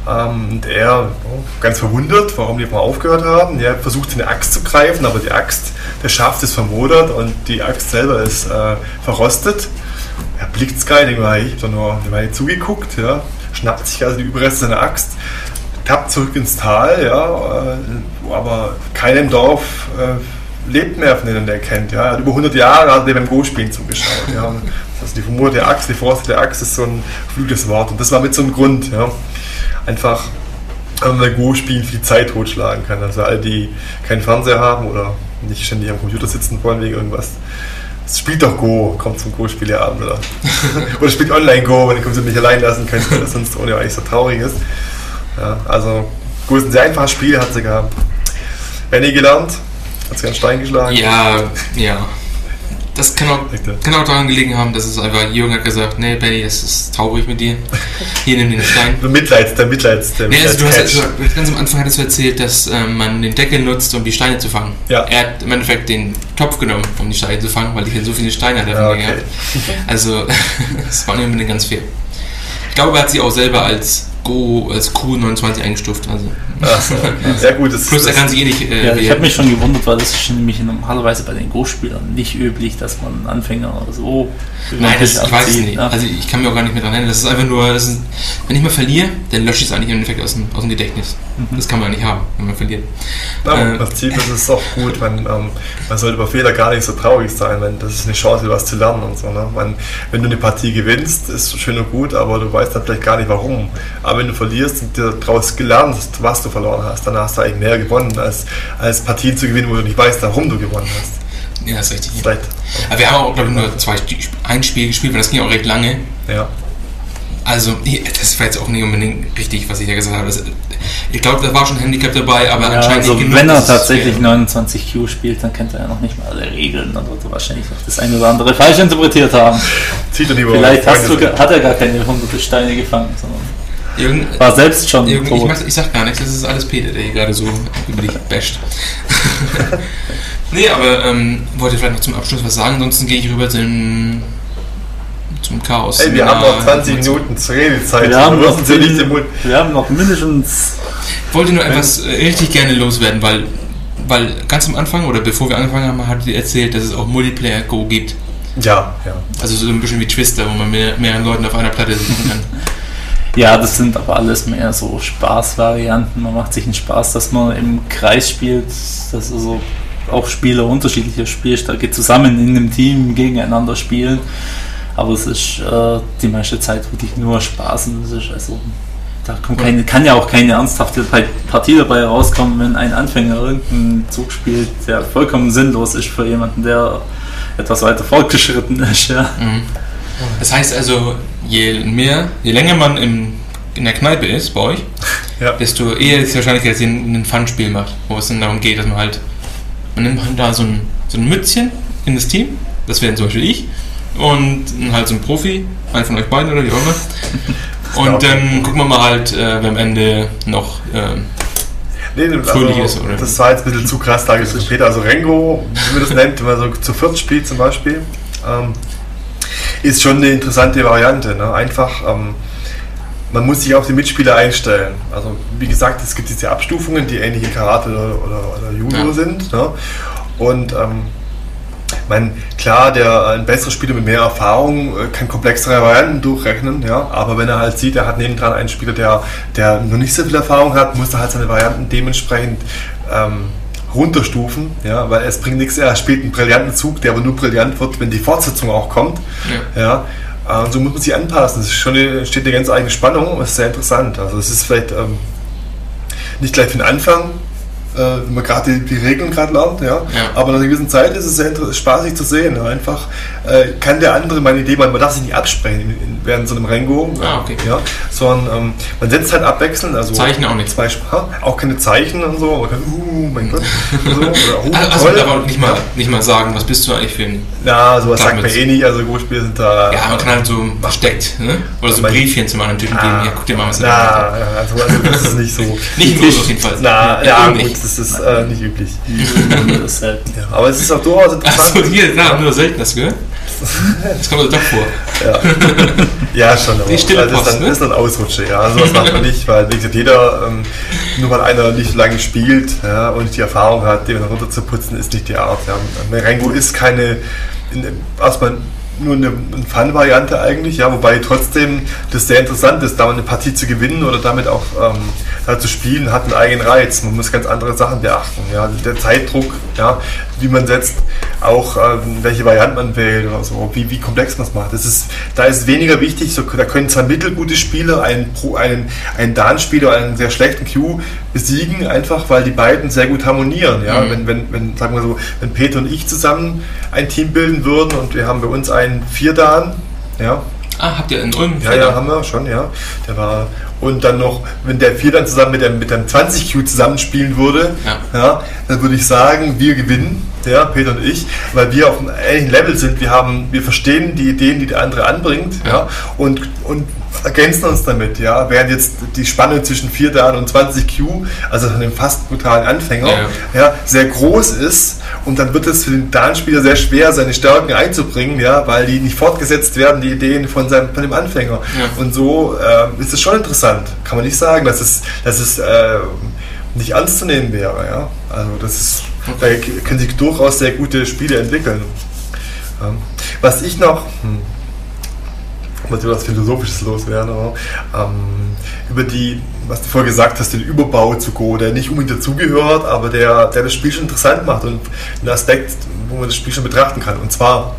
Ähm, und er, oh, ganz verwundert, warum die mal aufgehört haben, er versucht eine Axt zu greifen, aber die Axt, der Schaft ist vermodert und die Axt selber ist äh, verrostet. Er blickt es denkt mal, ich habe da nur eine Weile zugeguckt, ja, schnappt sich also die Überreste seiner Axt, tappt zurück ins Tal, ja, äh, aber keinem Dorf äh, lebt mehr von denen, er kennt. Ja. Er hat über 100 Jahre hat er beim Go-Spielen zugeschaut. Ja. Also die vermoderte Axt, die verrostete Axt ist so ein flügeltes Wort und das war mit so einem Grund. Ja einfach beim Go-Spielen viel Zeit totschlagen kann. Also all die keinen Fernseher haben oder nicht ständig am Computer sitzen wollen wegen irgendwas. Spielt doch Go, kommt zum Go-Spieleabend oder, oder spielt Online-Go, wenn ihr nicht allein lassen könnt, weil das sonst ohne eigentlich so traurig ist. Ja, also Go ist ein sehr einfaches Spiel, hat sogar Benny gelernt, hat sogar einen Stein geschlagen. Ja, ja. Das kann auch, kann auch daran gelegen haben, dass es einfach Jürgen hat gesagt, nee, Benny, es ist traurig mit dir. Hier nimm den Stein. Mitleids, der Mitleids, der nee, also du hast, also, ganz am Anfang hattest du erzählt, dass ähm, man den Deckel nutzt, um die Steine zu fangen. Ja. Er hat im Endeffekt den Topf genommen, um die Steine zu fangen, weil ich hier so viele Steine hatte. Ja, okay. Also, das war nicht unbedingt ganz fair. Ich glaube, er hat sie auch selber als Go als Q29 eingestuft. Also. So, sehr gut. Das, Plus, er kann sich eh nicht. Äh, ja, ich habe mich schon gewundert, weil das ist nämlich normalerweise bei den Go-Spielern nicht üblich, dass man Anfänger so. Nein, das, ich weiß es nicht. Ja. Also, ich kann mir auch gar nicht mehr dran erinnern. Das ist einfach nur, ist, wenn ich mal verliere, dann lösche ich es eigentlich im Endeffekt aus dem, aus dem Gedächtnis. Mhm. Das kann man nicht haben, wenn man verliert. Ja, äh, Im Prinzip ist es auch gut, man, ähm, man sollte über Fehler gar nicht so traurig sein, wenn das ist eine Chance, was zu lernen und so. Ne? Man, wenn du eine Partie gewinnst, ist schön und gut, aber du weißt dann vielleicht gar nicht warum. Aber wenn du verlierst und dir daraus gelernt hast, was du verloren hast, dann hast du eigentlich mehr gewonnen, als, als Partien zu gewinnen, wo du nicht weißt, warum du gewonnen hast. Ja, das ist richtig. Vielleicht. Aber wir haben auch, glaube ich, nur zwei, ein Spiel gespielt, weil das ging auch recht lange. Ja. Also, das war jetzt auch nicht unbedingt richtig, was ich ja gesagt habe. Das, ich glaube, da war schon ein Handicap dabei, aber ja, anscheinend also nicht Wenn er tatsächlich 29 Q spielt, dann kennt er ja noch nicht mal alle Regeln und wird wahrscheinlich auch das eine oder andere falsch interpretiert haben. Zieht er lieber Vielleicht hast du, hat er gar keine hunderte Steine gefangen, sondern Irgend, war selbst schon irgend, tot. Ich, mach, ich, sag gar nichts, das ist alles Peter, der hier gerade so über dich basht. nee, aber ähm, wollte vielleicht noch zum Abschluss was sagen, ansonsten gehe ich rüber zum zum Chaos. Ey, wir haben noch 20 Minuten zur Redezeit. Wir haben, noch, ja nicht wir haben noch mindestens. Ich wollte nur etwas äh, richtig gerne loswerden, weil, weil ganz am Anfang oder bevor wir angefangen haben, hat ihr erzählt, dass es auch Multiplayer Go gibt. Ja, ja. Also so ein bisschen wie Twister, wo man mit mehreren Leuten auf einer Platte sitzen kann. Ja, das sind aber alles mehr so Spaßvarianten. Man macht sich einen Spaß, dass man im Kreis spielt, dass also auch Spieler unterschiedlicher Spielstärke zusammen in einem Team gegeneinander spielen. Aber es ist äh, die meiste Zeit wirklich nur Spaß und es ist also da keine, kann ja auch keine ernsthafte Partie dabei rauskommen, wenn ein Anfänger irgendeinen Zug spielt, der vollkommen sinnlos ist für jemanden, der etwas weiter fortgeschritten ist. Ja. Mhm. Das heißt also, je mehr, je länger man im, in der Kneipe ist bei euch, ja. desto eher ist es wahrscheinlich, dass ihr ein Fun-Spiel macht, wo es dann darum geht, dass man halt, man nimmt halt da so ein, so ein Mützchen in das Team, das wäre zum Beispiel ich, und halt so ein Profi, einen von euch beiden oder wie auch immer. Und dann gucken wir mal halt, äh, wer am Ende noch äh, nee, fröhlich also, ist. Oder? Das war jetzt ein bisschen zu krass dargestellt, Peter. Also Rengo, wie man das nennt, wenn man so zu viert spielt zum Beispiel, ähm, ist schon eine interessante Variante. Ne? Einfach, ähm, man muss sich auf die Mitspieler einstellen. Also wie gesagt, es gibt diese Abstufungen, die ähnlich in Karate oder, oder, Judo ja. sind. Ne? Und ähm, meine, klar, der ein besserer Spieler mit mehr Erfahrung äh, kann komplexere Varianten durchrechnen, ja, aber wenn er halt sieht, er hat nebendran einen Spieler, der, der noch nicht so viel Erfahrung hat, muss er halt seine Varianten dementsprechend ähm, runterstufen, ja, weil es bringt nichts, er spielt einen brillanten Zug, der aber nur brillant wird, wenn die Fortsetzung auch kommt, ja, ja äh, und so muss man sich anpassen. Schon eine, steht eine ganz eigene Spannung, und ist sehr interessant. Also es ist vielleicht ähm, nicht gleich für den Anfang, äh, wenn man gerade die, die, Regeln gerade lernt, ja. ja. Aber nach einer gewissen Zeit ist es sehr spaßig zu sehen. Einfach äh, kann der andere meine Idee, man, man darf sich nicht absprechen in, in, während so einem Rengo, ah, okay. ja, sondern ähm, man setzt halt abwechselnd, also Zeichen auch nicht. Zwei, auch keine Zeichen und so, man kann, uh, mein Gott, so, oder, oh, also, also aber nicht mal, nicht mal sagen, was bist du eigentlich für ein Ja, sowas sagt man eh nicht, also Go-Spiele sind da... Ja, man kann halt so versteckt, ne? oder so Briefchen zu machen, Typen ah, geben, ja, guck dir mal was an. Ja, also, also das ist nicht so... nicht im auf jeden Fall. Na, ja, ja gut, das ist äh, nicht üblich. ja, aber es ist auch durchaus interessant. Achso, hier, na, nur selten, hast du gehört? Das kommt also doch vor. Ja, ja schon. Die Stille das, ist dann, ne? ist dann Ausrutsche. Ja. Also das macht man nicht, weil wie gesagt, jeder, ähm, nur weil einer nicht lange spielt ja, und nicht die Erfahrung hat, den runter zu putzen, ist nicht die Art. Ja. Merengo ist keine, erstmal nur eine, eine Fun-Variante eigentlich, ja, wobei trotzdem das sehr interessant ist, da eine Partie zu gewinnen oder damit auch ähm, da zu spielen, hat einen eigenen Reiz. Man muss ganz andere Sachen beachten. Ja. Der Zeitdruck, ja, wie man setzt, auch äh, welche Variante man wählt oder so, wie, wie komplex man es macht. Das ist, da ist weniger wichtig, so, da können zwei mittelgute Spieler einen, einen, einen Dan-Spieler, einen sehr schlechten Q besiegen, einfach weil die beiden sehr gut harmonieren. Ja? Mhm. Wenn, wenn, wenn, sagen wir so, wenn Peter und ich zusammen ein Team bilden würden und wir haben bei uns einen Vier-Dan, ja, Ah, habt ihr in Ulm? Ja, ja, haben wir schon, ja. Der war und dann noch, wenn der vier dann zusammen mit dem, mit dem 20Q zusammenspielen würde, ja. ja. dann würde ich sagen, wir gewinnen, ja, Peter und ich, weil wir auf einem ähnlichen Level sind. Wir haben, wir verstehen die Ideen, die der andere anbringt, ja, ja und, und ergänzen uns damit, ja. Während jetzt die Spanne zwischen 4 Dan und 20Q, also von einem fast brutalen Anfänger, ja. ja. sehr groß ist und dann wird es für den Dan-Spieler sehr schwer, seine Stärken einzubringen, ja, weil die nicht fortgesetzt werden, die Ideen von, seinem, von dem Anfänger. Ja. Und so äh, ist es schon interessant. Kann man nicht sagen, dass es, dass es äh, nicht ernst zu nehmen wäre, ja. Also das ist, da können sich durchaus sehr gute Spiele entwickeln. Was ich noch, hm, muss was Philosophisches loswerden, aber, ähm, über die, was du vorher gesagt hast, den Überbau zu Go, der nicht unbedingt dazugehört, aber der, der das Spiel schon interessant macht und ein Aspekt, wo man das Spiel schon betrachten kann. Und zwar,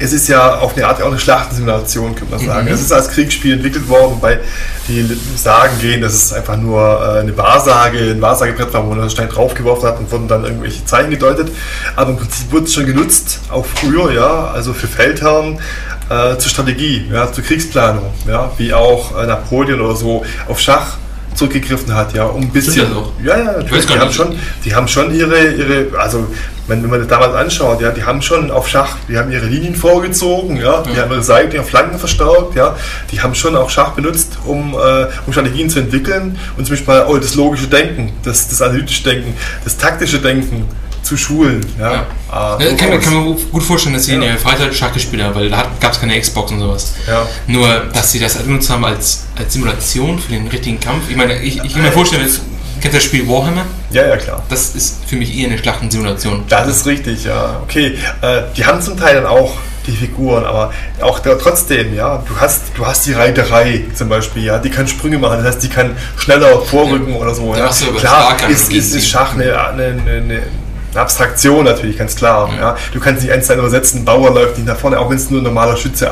es ist ja auf eine Art auch eine Schlachtensimulation, könnte man sagen. Mhm. Es ist als Kriegsspiel entwickelt worden, wobei die Sagen gehen, dass es einfach nur äh, eine Wahrsage, ein Wahrsagebrett war, wo man einen Stein draufgeworfen hat und wurden dann irgendwelche Zeichen gedeutet. Aber im Prinzip wurde es schon genutzt, auch früher, ja, also für Feldherren, äh, zur Strategie, ja, zur Kriegsplanung, ja, wie auch äh, Napoleon oder so auf Schach zurückgegriffen hat, ja, um ein bisschen. Ja, ja, natürlich. Die haben, schon, die haben schon ihre, ihre also wenn, man das damals anschaut, ja, die haben schon auf Schach, die haben ihre Linien vorgezogen, ja, die ja. haben ihre Seiten, ihre Flanken verstärkt, ja, die haben schon auch Schach benutzt, um, äh, um Strategien zu entwickeln und zum Beispiel oh, das logische Denken, das, das analytische Denken, das taktische Denken zu schulen. Ja. ja. Ne, kann, kann, man gut vorstellen, dass sie ja. in der Freizeit Schach gespielt haben, weil da gab es keine Xbox und sowas. Ja. Nur, dass sie das benutzt haben als, als Simulation für den richtigen Kampf. Ich meine, ich, ich kann mir vorstellen, das, Kennt das Spiel Warhammer? Ja, ja, klar. Das ist für mich eher eine Schlachtensimulation. Das ist richtig, ja. Okay, äh, die haben zum Teil dann auch die Figuren, aber auch da, trotzdem, ja, du hast, du hast die Reiterei zum Beispiel, ja, die kann Sprünge machen, das heißt, die kann schneller vorrücken oder so. Ja. du Klar, ist, ist, ist Schach eine, eine, eine, eine Abstraktion natürlich, ganz klar. Ja. Du kannst nicht eins zu eins übersetzen, Bauer läuft nicht nach vorne, auch wenn es nur ein normaler Schütze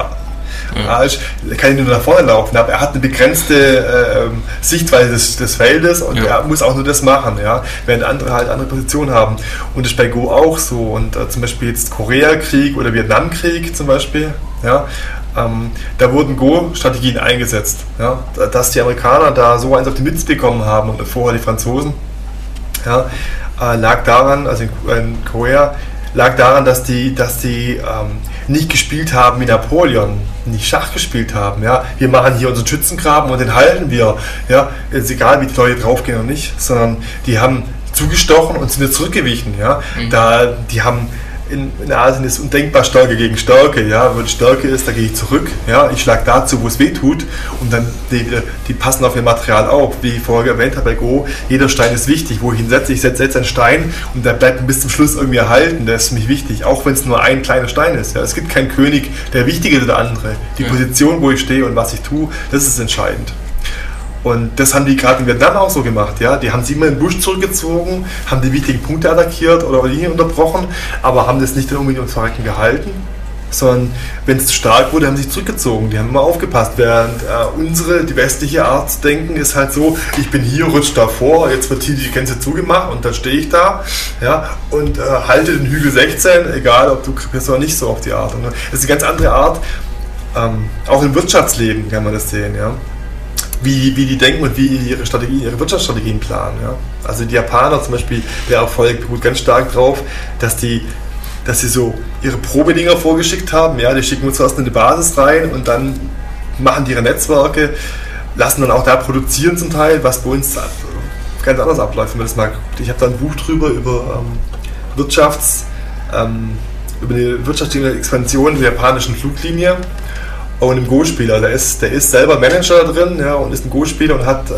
ja. ist, kann nicht nur nach vorne laufen, aber er hat eine begrenzte äh, Sichtweise des, des Feldes und Ja. er muss auch nur das machen, ja, während andere halt andere Positionen haben. Und das ist bei Go auch so. Und äh, zum Beispiel jetzt Koreakrieg oder Vietnamkrieg zum Beispiel, ja, ähm, da wurden Go-Strategien eingesetzt. Ja, dass die Amerikaner da so eins auf die Mütze bekommen haben und vorher die Franzosen, ja, lag daran, also in, Korea, lag daran, dass die, dass die ähm, nicht gespielt haben wie Napoleon, nicht Schach gespielt haben. Ja? Wir machen hier unseren Schützengraben und den halten wir. Ja? Ist egal, wie die Leute draufgehen oder nicht, sondern die haben zugestochen und sind wieder zurückgewichen. Ja? Da, die haben in, in Asien ist undenkbar Stärke gegen Stärke. Ja? Wenn Stärke ist, da gehe ich zurück. Ja? Ich schlage dazu, wo es weh tut. Und dann die, die passen auf ihr Material auf. Wie ich vorher erwähnt habe bei Go, jeder Stein ist wichtig. Wo ich ihn setze, ich setze jetzt einen Stein und der bleibt bis zum Schluss irgendwie erhalten. Der ist für mich wichtig. Auch wenn es nur ein kleiner Stein ist. Ja? Es gibt keinen König, der wichtiger ist als der andere. Die Ja. Position, wo ich stehe und was ich tue, das ist entscheidend. Und das haben die gerade in Vietnam auch so gemacht. Ja? Die haben sich immer in den Busch zurückgezogen, haben die wichtigen Punkte attackiert oder Linien unterbrochen, aber haben das nicht unbedingt ums Verrecken gehalten, sondern wenn es zu stark wurde, haben sie sich zurückgezogen. Die haben immer aufgepasst. Während äh, unsere, die westliche Art zu denken, ist halt so, ich bin hier, rutsch da vor, jetzt wird hier die Grenze zugemacht und dann stehe ich da ja, und äh, halte den Hügel 16, egal ob du bist oder nicht so auf die Art. Und das ist eine ganz andere Art. Ähm, auch im Wirtschaftsleben kann man das sehen. Ja wie, wie die denken und wie ihre Strategien, ihre Wirtschaftsstrategien planen. Ja? Also die Japaner zum Beispiel, der Erfolg beruht ganz stark darauf, dass die dass sie so ihre Probedinger vorgeschickt haben. Ja, die schicken uns zuerst in die Basis rein und dann machen die ihre Netzwerke, lassen dann auch da produzieren zum Teil, was bei uns ganz anders abläuft, wenn man das mal guckt. Ich habe da ein Buch drüber über ähm, Wirtschafts, ähm, über die wirtschaftliche Expansion der japanischen Fluglinie und im Go-Spieler. Der ist, der ist selber Manager drin ja, und ist ein Go-Spieler und hat äh,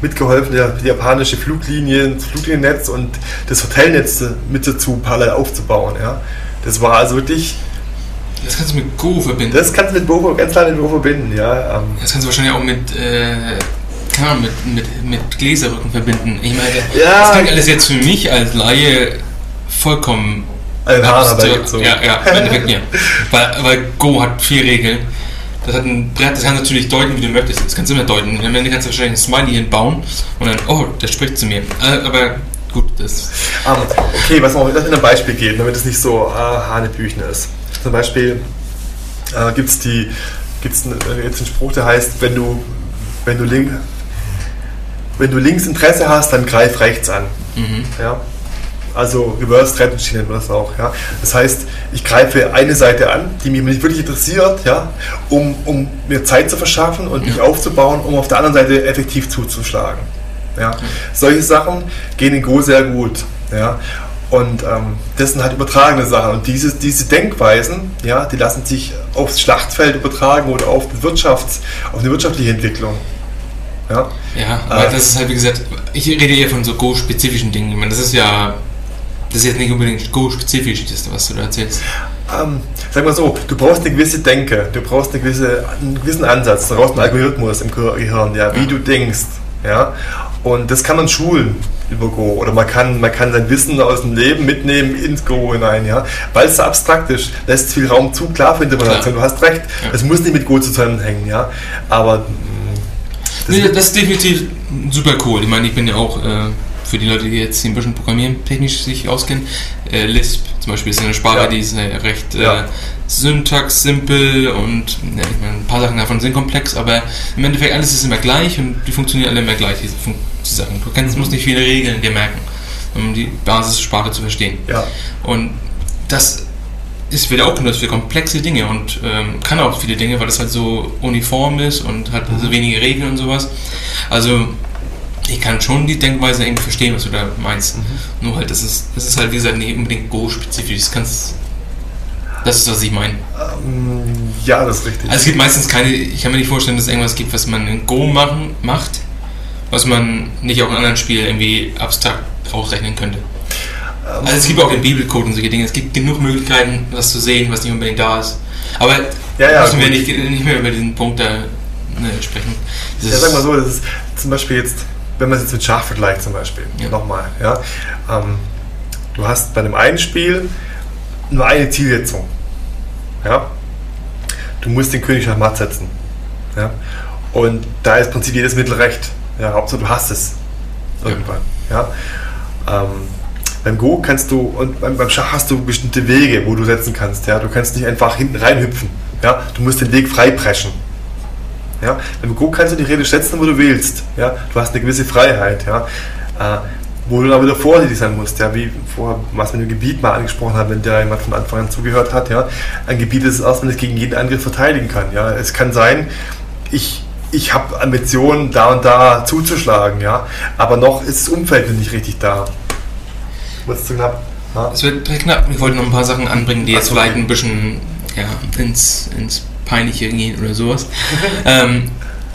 mitgeholfen, die, die japanische Fluglinie, das Flugliniennetz und das Hotelnetz mit dazu parallel aufzubauen. Ja. Das war also wirklich, Das kannst du mit Go verbinden. das kannst du mit Go, ganz klar mit Go verbinden. Ja. Ähm, Das kannst du wahrscheinlich auch mit, äh, mit, mit, mit Gläserrücken verbinden. Ich meine, Ja. das klingt alles jetzt für mich als Laie vollkommen Ein Haar abstrakt. dabei gezogen. Ja, ja, im Endeffekt ja. Weil, weil Go hat vier Regeln. Das hat ein Brett, das kannst du natürlich deuten, wie du möchtest. Das kannst du immer deuten. Am Ende kannst du wahrscheinlich ein Smiley hinbauen und dann, oh, der spricht zu mir. Äh, Aber gut, das. Ähm, okay, was man in einem Beispiel geben, damit es nicht so äh, Hanebüchen ist. Zum Beispiel äh, gibt es die, gibt's einen, äh, jetzt einen Spruch, der heißt, wenn du, wenn du, link, wenn du links Interesse hast, dann greif rechts an. Mhm. Ja? Also Reverse Machine nennt man das auch. Ja? Das heißt, ich greife eine Seite an, die mich nicht wirklich interessiert, ja? um, um mir Zeit zu verschaffen und mich aufzubauen, um auf der anderen Seite effektiv zuzuschlagen. Ja? Solche Sachen gehen in Go sehr gut. Ja? Und ähm, das sind halt übertragene Sachen. Und diese, diese Denkweisen, ja, die lassen sich aufs Schlachtfeld übertragen oder auf, die Wirtschafts-, auf eine wirtschaftliche Entwicklung. Ja? Ja, aber Äh, das ist halt, wie gesagt, ich rede eher von so Go-spezifischen Dingen. Ich meine, das ist ja. Das ist jetzt nicht unbedingt Go-spezifisch, das, was du da erzählst. Ähm, sag mal so, du brauchst eine gewisse Denke, du brauchst eine gewisse, einen gewissen Ansatz, du brauchst einen Algorithmus im Gehirn, ja, wie Ja. du denkst. Ja? Und das kann man schulen über Go. Oder man kann, man kann sein Wissen aus dem Leben mitnehmen ins Go hinein, ja. Weil es so abstrakt ist, lässt viel Raum zu, klar für Interpretation, du hast recht. Ja. Es muss nicht mit Go zusammenhängen, ja. Aber mh, das Nee, das ist definitiv super cool. Ich meine, ich bin ja auch, äh, für die Leute, die jetzt ein bisschen programmieren technisch sich auskennen, äh, Lisp zum Beispiel ist eine Sprache, Ja. die ist äh, recht äh, Ja. syntax simpel und ja, ich meine, ein paar Sachen davon sind komplex, aber im Endeffekt alles ist immer gleich und die funktionieren alle immer gleich, diese, Fun die Sachen. Du kannst, musst nicht viele Regeln dir merken, um die Basissprache zu verstehen. ja. Und das ist wieder auch genutzt für komplexe Dinge und ähm, kann auch viele Dinge, weil es halt so uniform ist und hat so wenige Regeln und sowas. Also ich kann schon die Denkweise irgendwie verstehen, was du da meinst. Nur halt, das ist, das ist halt wie gesagt nicht unbedingt Go-spezifisch. Das kannst das ist, was ich meine. Ähm, ja, das ist richtig. Also es gibt meistens keine, ich kann mir nicht vorstellen, dass es irgendwas gibt, was man in Go machen, macht, was man nicht auch in anderen Spielen irgendwie abstrakt ausrechnen könnte. Ähm, Also es gibt auch den Bibelcode und solche Dinge. Es gibt genug Möglichkeiten, was zu sehen, was nicht unbedingt da ist. Aber Ja, ja, müssen wir gut. nicht, nicht mehr über diesen Punkt da ne, sprechen. Ja, sag mal so, das ist zum Beispiel jetzt, wenn man es jetzt mit Schach vergleicht zum Beispiel, Ja. nochmal, ja, ähm, du hast bei dem einen Spiel nur eine Zielsetzung, ja, du musst den König nach Matt setzen, ja, und da ist im Prinzip jedes Mittel recht, ja, Hauptsache du hast es irgendwann, ja, Ähm, beim Go kannst du und beim, beim Schach hast du bestimmte Wege, wo du setzen kannst, ja, du kannst nicht einfach hinten reinhüpfen, ja, du musst den Weg frei preschen, ja? Beim Go kannst du die Rede setzen, wo du willst. Ja? Du hast eine gewisse Freiheit. Ja? Äh, wo du dann wieder vorsichtig sein musst, ja? wie vorher, was wir mit dem Gebiet mal angesprochen haben, wenn der jemand von Anfang an zugehört hat. Ja? Ein Gebiet ist es erst, wenn es gegen jeden Angriff verteidigen kann. Ja? Es kann sein, ich, ich habe Ambitionen, da und da zuzuschlagen, ja? aber noch ist das Umfeld nicht richtig da. Wurdest zu knapp? Es wird knapp. Ich wollte noch ein paar Sachen anbringen, die jetzt vielleicht ein bisschen ja, ins, ins Peinliche gehen oder sowas. ähm,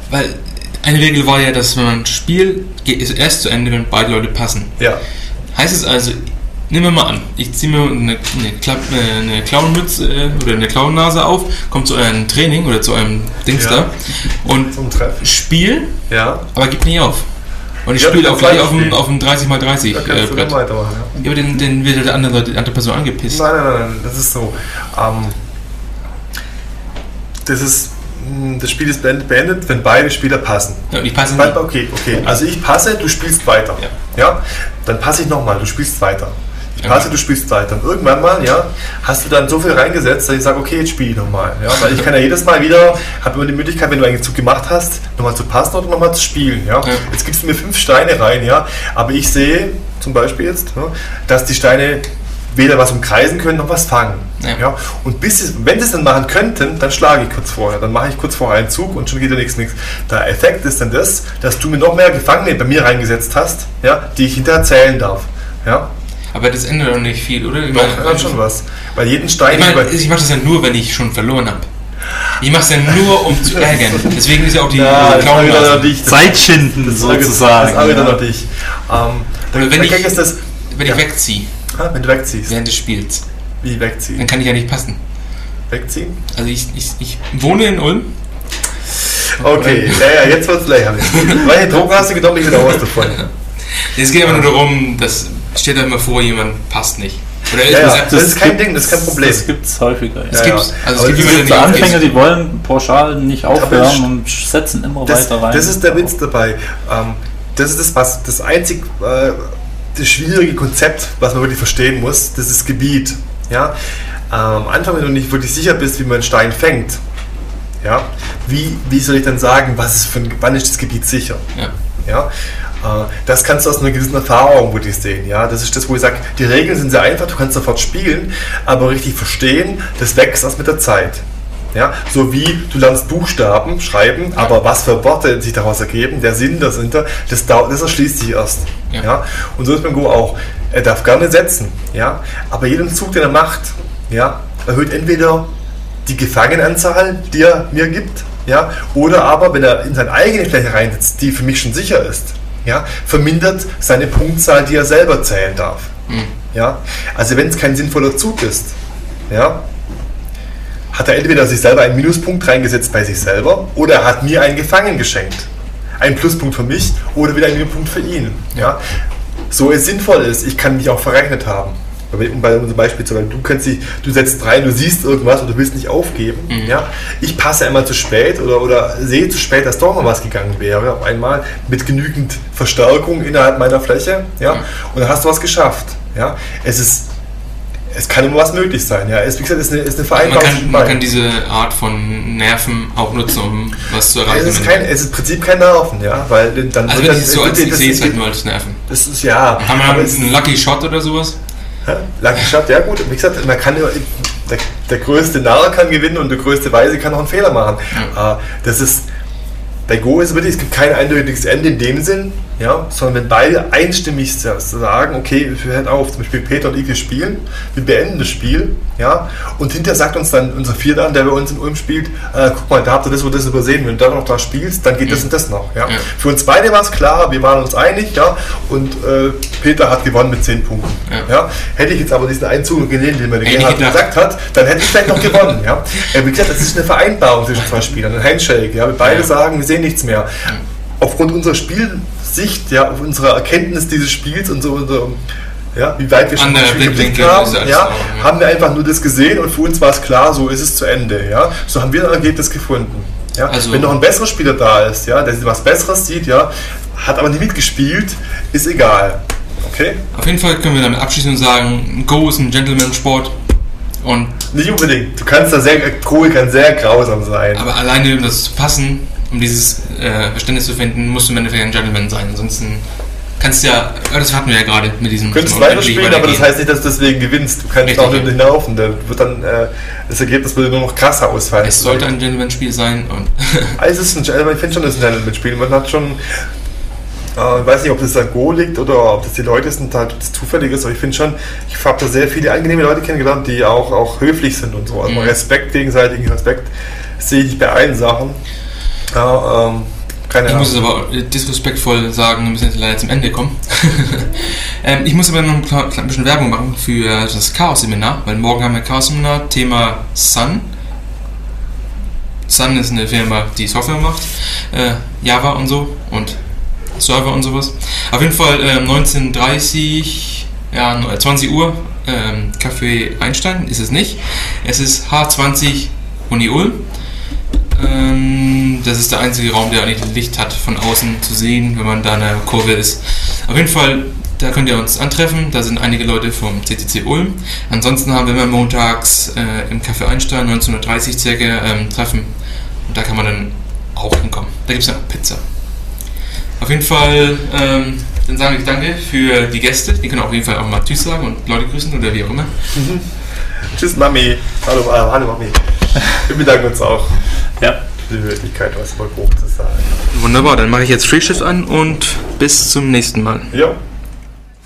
weil eine Regel war ja, dass wenn man ein Spiel geht, ist erst zu Ende, wenn beide Leute passen. ja. Heißt es also, nehmen wir mal an, ich ziehe mir eine, eine, Klapp, äh, eine Clownmütze äh, oder eine Clownnase auf, komme zu eurem Training oder zu eurem Dings Ja. da und Zum Treffen. spiel, Ja, aber gib nicht auf. Und ich Ja, spiele auch gleich auf dem, auf dem 30x30 da äh, Brett. dann. Ja. Aber den, den wird der andere, die andere Person angepisst. Nein, nein, nein, nein, das ist so. Ähm, das ist, mh, das Spiel ist beendet, wenn beide Spieler passen. Ja, ich passe nicht. Okay, okay. Also ich passe, du spielst weiter. Ja. Ja? Dann passe ich nochmal, du spielst weiter. Ich Ja. passe, du spielst weiter. Und irgendwann mal, ja, hast du dann so viel reingesetzt, dass ich sage, okay, jetzt spiele ich nochmal. Ja? Weil ich kann ja jedes Mal wieder, habe immer die Möglichkeit, wenn du einen Zug gemacht hast, nochmal zu passen oder nochmal zu spielen. Ja? Ja. Jetzt gibst du mir fünf Steine rein, ja. Aber ich sehe zum Beispiel jetzt, dass die Steine weder was umkreisen können noch was fangen. Ja. Ja. Und bis sie, wenn sie es dann machen könnten, dann schlage ich kurz vorher. Dann mache ich kurz vorher einen Zug und schon geht der nichts nichts. Der Effekt ist dann das, dass du mir noch mehr Gefangene bei mir reingesetzt hast, ja, die ich hinterher zählen darf. Ja. Aber das ändert doch nicht viel, oder? Ich Doch, meine, dann schon was. Weil jeden Stein. Ich meine, ich mache das ja nur, wenn ich schon verloren habe. Ich mache es ja nur, um zu ärgern. Deswegen ist ja auch die ja, das war wieder Clownnase. noch dich. Zeit schinden Das war wieder- sozusagen. Das war wieder ja. noch dich. Ähm, Oder wenn der ich- ist das, Wenn Ja. ich wegziehe, ha, wenn du wegziehst. während des Spiels, Wie dann wegziehen? kann ich ja nicht passen. Wegziehen? Also ich, ich, ich wohne in Ulm. Okay, ja, ja, jetzt wird es lächerlich. Welche Drogen hast du genommen? Ich bin raus davon. Es geht aber nur darum, dass steht da immer vor, jemand passt nicht. Oder Ja, ja, gesagt, das ist kein gibt- Ding, das ist kein Problem. Das gibt es häufiger. Ja. Also Aber es gibt das jemanden, Es der gibt Anfänger, die wollen pauschal nicht aufhören das- und setzen immer Das, weiter rein. das ist der Witz dabei. Ähm, das ist das, was das einzig äh, das schwierige Konzept, was man wirklich verstehen muss, das ist Gebiet. Ja? Ähm, Am Anfang, wenn du nicht wirklich sicher bist, wie man einen Stein fängt, ja? wie, wie soll ich dann sagen, was ist für ein, wann ist das Gebiet sicher? Ja. Ja? Äh, Das kannst du aus einer gewissen Erfahrung wirklich sehen. Ja? Das ist das, wo ich sage, die Regeln sind sehr einfach, du kannst sofort spielen, aber richtig verstehen, das wächst erst mit der Zeit. Ja? So wie du lernst Buchstaben schreiben, aber was für Worte sich daraus ergeben, der Sinn dahinter, das, das erschließt sich erst. Ja. Ja. Und so ist beim Go auch. Er darf gerne setzen, ja, aber jeden Zug, den er macht, ja, erhöht entweder die Gefangenenanzahl, die er mir gibt, ja, oder aber, wenn er in seine eigene Fläche reinsetzt, die für mich schon sicher ist, ja, vermindert seine Punktzahl, die er selber zählen darf. Ja, also wenn es kein sinnvoller Zug ist, ja, hat er entweder sich selber einen Minuspunkt reingesetzt bei sich selber oder er hat mir einen Gefangen geschenkt. Ein Pluspunkt für mich oder wieder ein Minuspunkt für ihn. Ja? So es sinnvoll ist, ich kann mich auch verrechnet haben. Um bei unserem Beispiel zu bleiben, du, kannst dich, du setzt rein, du siehst irgendwas und du willst nicht aufgeben. Ja? Ich passe einmal zu spät oder, oder sehe zu spät, dass doch noch was gegangen wäre, auf einmal mit genügend Verstärkung innerhalb meiner Fläche. Ja? Und dann hast du was geschafft. Ja? Es ist es kann immer was möglich sein. Ja, es, wie gesagt, es ist eine, ist eine Man Vereinbarung. kann, zwischen man kann diese Art von Nerven auch nutzen, um was zu erreichen. es, ist kein, es ist im Prinzip kein Nerven, ja, weil dann also dann, so als, ich sehe es halt nur als Nerven. das ist ja. Kann man einen Lucky Shot oder sowas? Lucky Shot, ja gut. Wie gesagt, man kann ja, der, der größte Narr kann gewinnen und der größte Weise kann auch einen Fehler machen. Äh, das ist bei Go ist es wirklich, es gibt kein eindeutiges Ende in dem Sinn. Ja, sondern wenn beide einstimmig sagen, okay, wir hören auf, zum Beispiel Peter und ich, wir spielen, wir beenden das Spiel, ja, und hinterher sagt uns dann unser Vierter an, der bei uns in Ulm spielt, äh, guck mal, da habt ihr das und das übersehen, wenn du da noch da spielst, dann geht das und das noch, ja. Ja. Für uns beide war es klar, wir waren uns einig, ja, und äh, Peter hat gewonnen mit 10 Punkten, Ja. ja. Hätte ich jetzt aber diesen einen Zug gelesen, den mir der Gerhard gesagt hat, dann hätte ich vielleicht noch gewonnen, ja. Äh, wie gesagt, das ist eine Vereinbarung zwischen zwei Spielern, ein Handshake, ja, wir beide Ja. sagen, wir sehen nichts mehr aufgrund unserer Spielsicht, ja, auf unserer Erkenntnis dieses Spiels und so, unser, ja, wie weit wir schon Andere das Spiel geblickt haben, ja, ja. haben wir einfach nur das gesehen und für uns war es klar, so ist es zu Ende. Ja. So haben wir ein Ergebnis gefunden. Ja. Also- Wenn noch ein besserer Spieler da ist, ja, der was Besseres sieht, ja, hat aber nie mitgespielt, ist egal. Okay? Auf jeden Fall können wir damit abschließen und sagen, Go ist ein Gentleman-Sport. Und, Nicht unbedingt. Du kannst da sehr, Kohl kann sehr grausam sein. aber alleine das zu passen, um dieses äh, Verständnis zu finden, musst du im Endeffekt ein Gentleman sein. Ansonsten kannst du ja, ja, das hatten wir ja gerade mit diesem. Du könntest weiterspielen, aber das heißt nicht, dass du deswegen gewinnst. Du kannst Richtig, auch nicht ja. und dann wird dann äh, das Ergebnis würde nur noch krasser ausfallen. Es sollte ein Gentleman-Spiel sein und Also es ist ein, ich finde schon, das ist ein Gentleman-Spiel. Man hat schon, äh, ich weiß nicht, ob das an Go liegt oder ob das die Leute sind, halt, ob das zufällig ist, aber ich finde schon, ich habe da sehr viele angenehme Leute kennengelernt, die auch, auch höflich sind und so. Also Mhm. Respekt, gegenseitigen Respekt sehe ich bei allen Sachen. Ja, ähm, keine Ich Ahnung. muss es aber disrespektvoll sagen, wir müssen jetzt leider zum Ende kommen. ähm, ich muss aber noch ein, bisschen Werbung machen für das Chaos-Seminar, weil morgen haben wir Chaos-Seminar, Thema Sun. Sun ist eine Firma, die Software macht, äh, Java und so und Server und sowas. Auf jeden Fall äh, 19.30 ja, 20 Uhr, ähm, Café Einstein ist es nicht. Es ist H20 Uni Ulm. Ähm, das ist der einzige Raum, der eigentlich Licht hat von außen zu sehen, wenn man da in der Kurve ist. Auf jeden Fall, da könnt ihr uns antreffen. Da sind einige Leute vom CCC Ulm. Ansonsten haben wir immer montags äh, im Café Einstein 1930 circa ähm, Treffen. Und da kann man dann auch hinkommen. Da gibt es ja auch Pizza. Auf jeden Fall, ähm, dann sage ich danke für die Gäste. Die können auf jeden Fall auch mal Tschüss sagen und Leute grüßen oder wie auch immer. Tschüss Mami. Hallo, äh, hallo Mami. Wir bedanken uns auch Ja. für die Möglichkeit, was über grob zu sagen. Wunderbar, dann mache ich jetzt Free Shift an und bis zum nächsten Mal. Ja.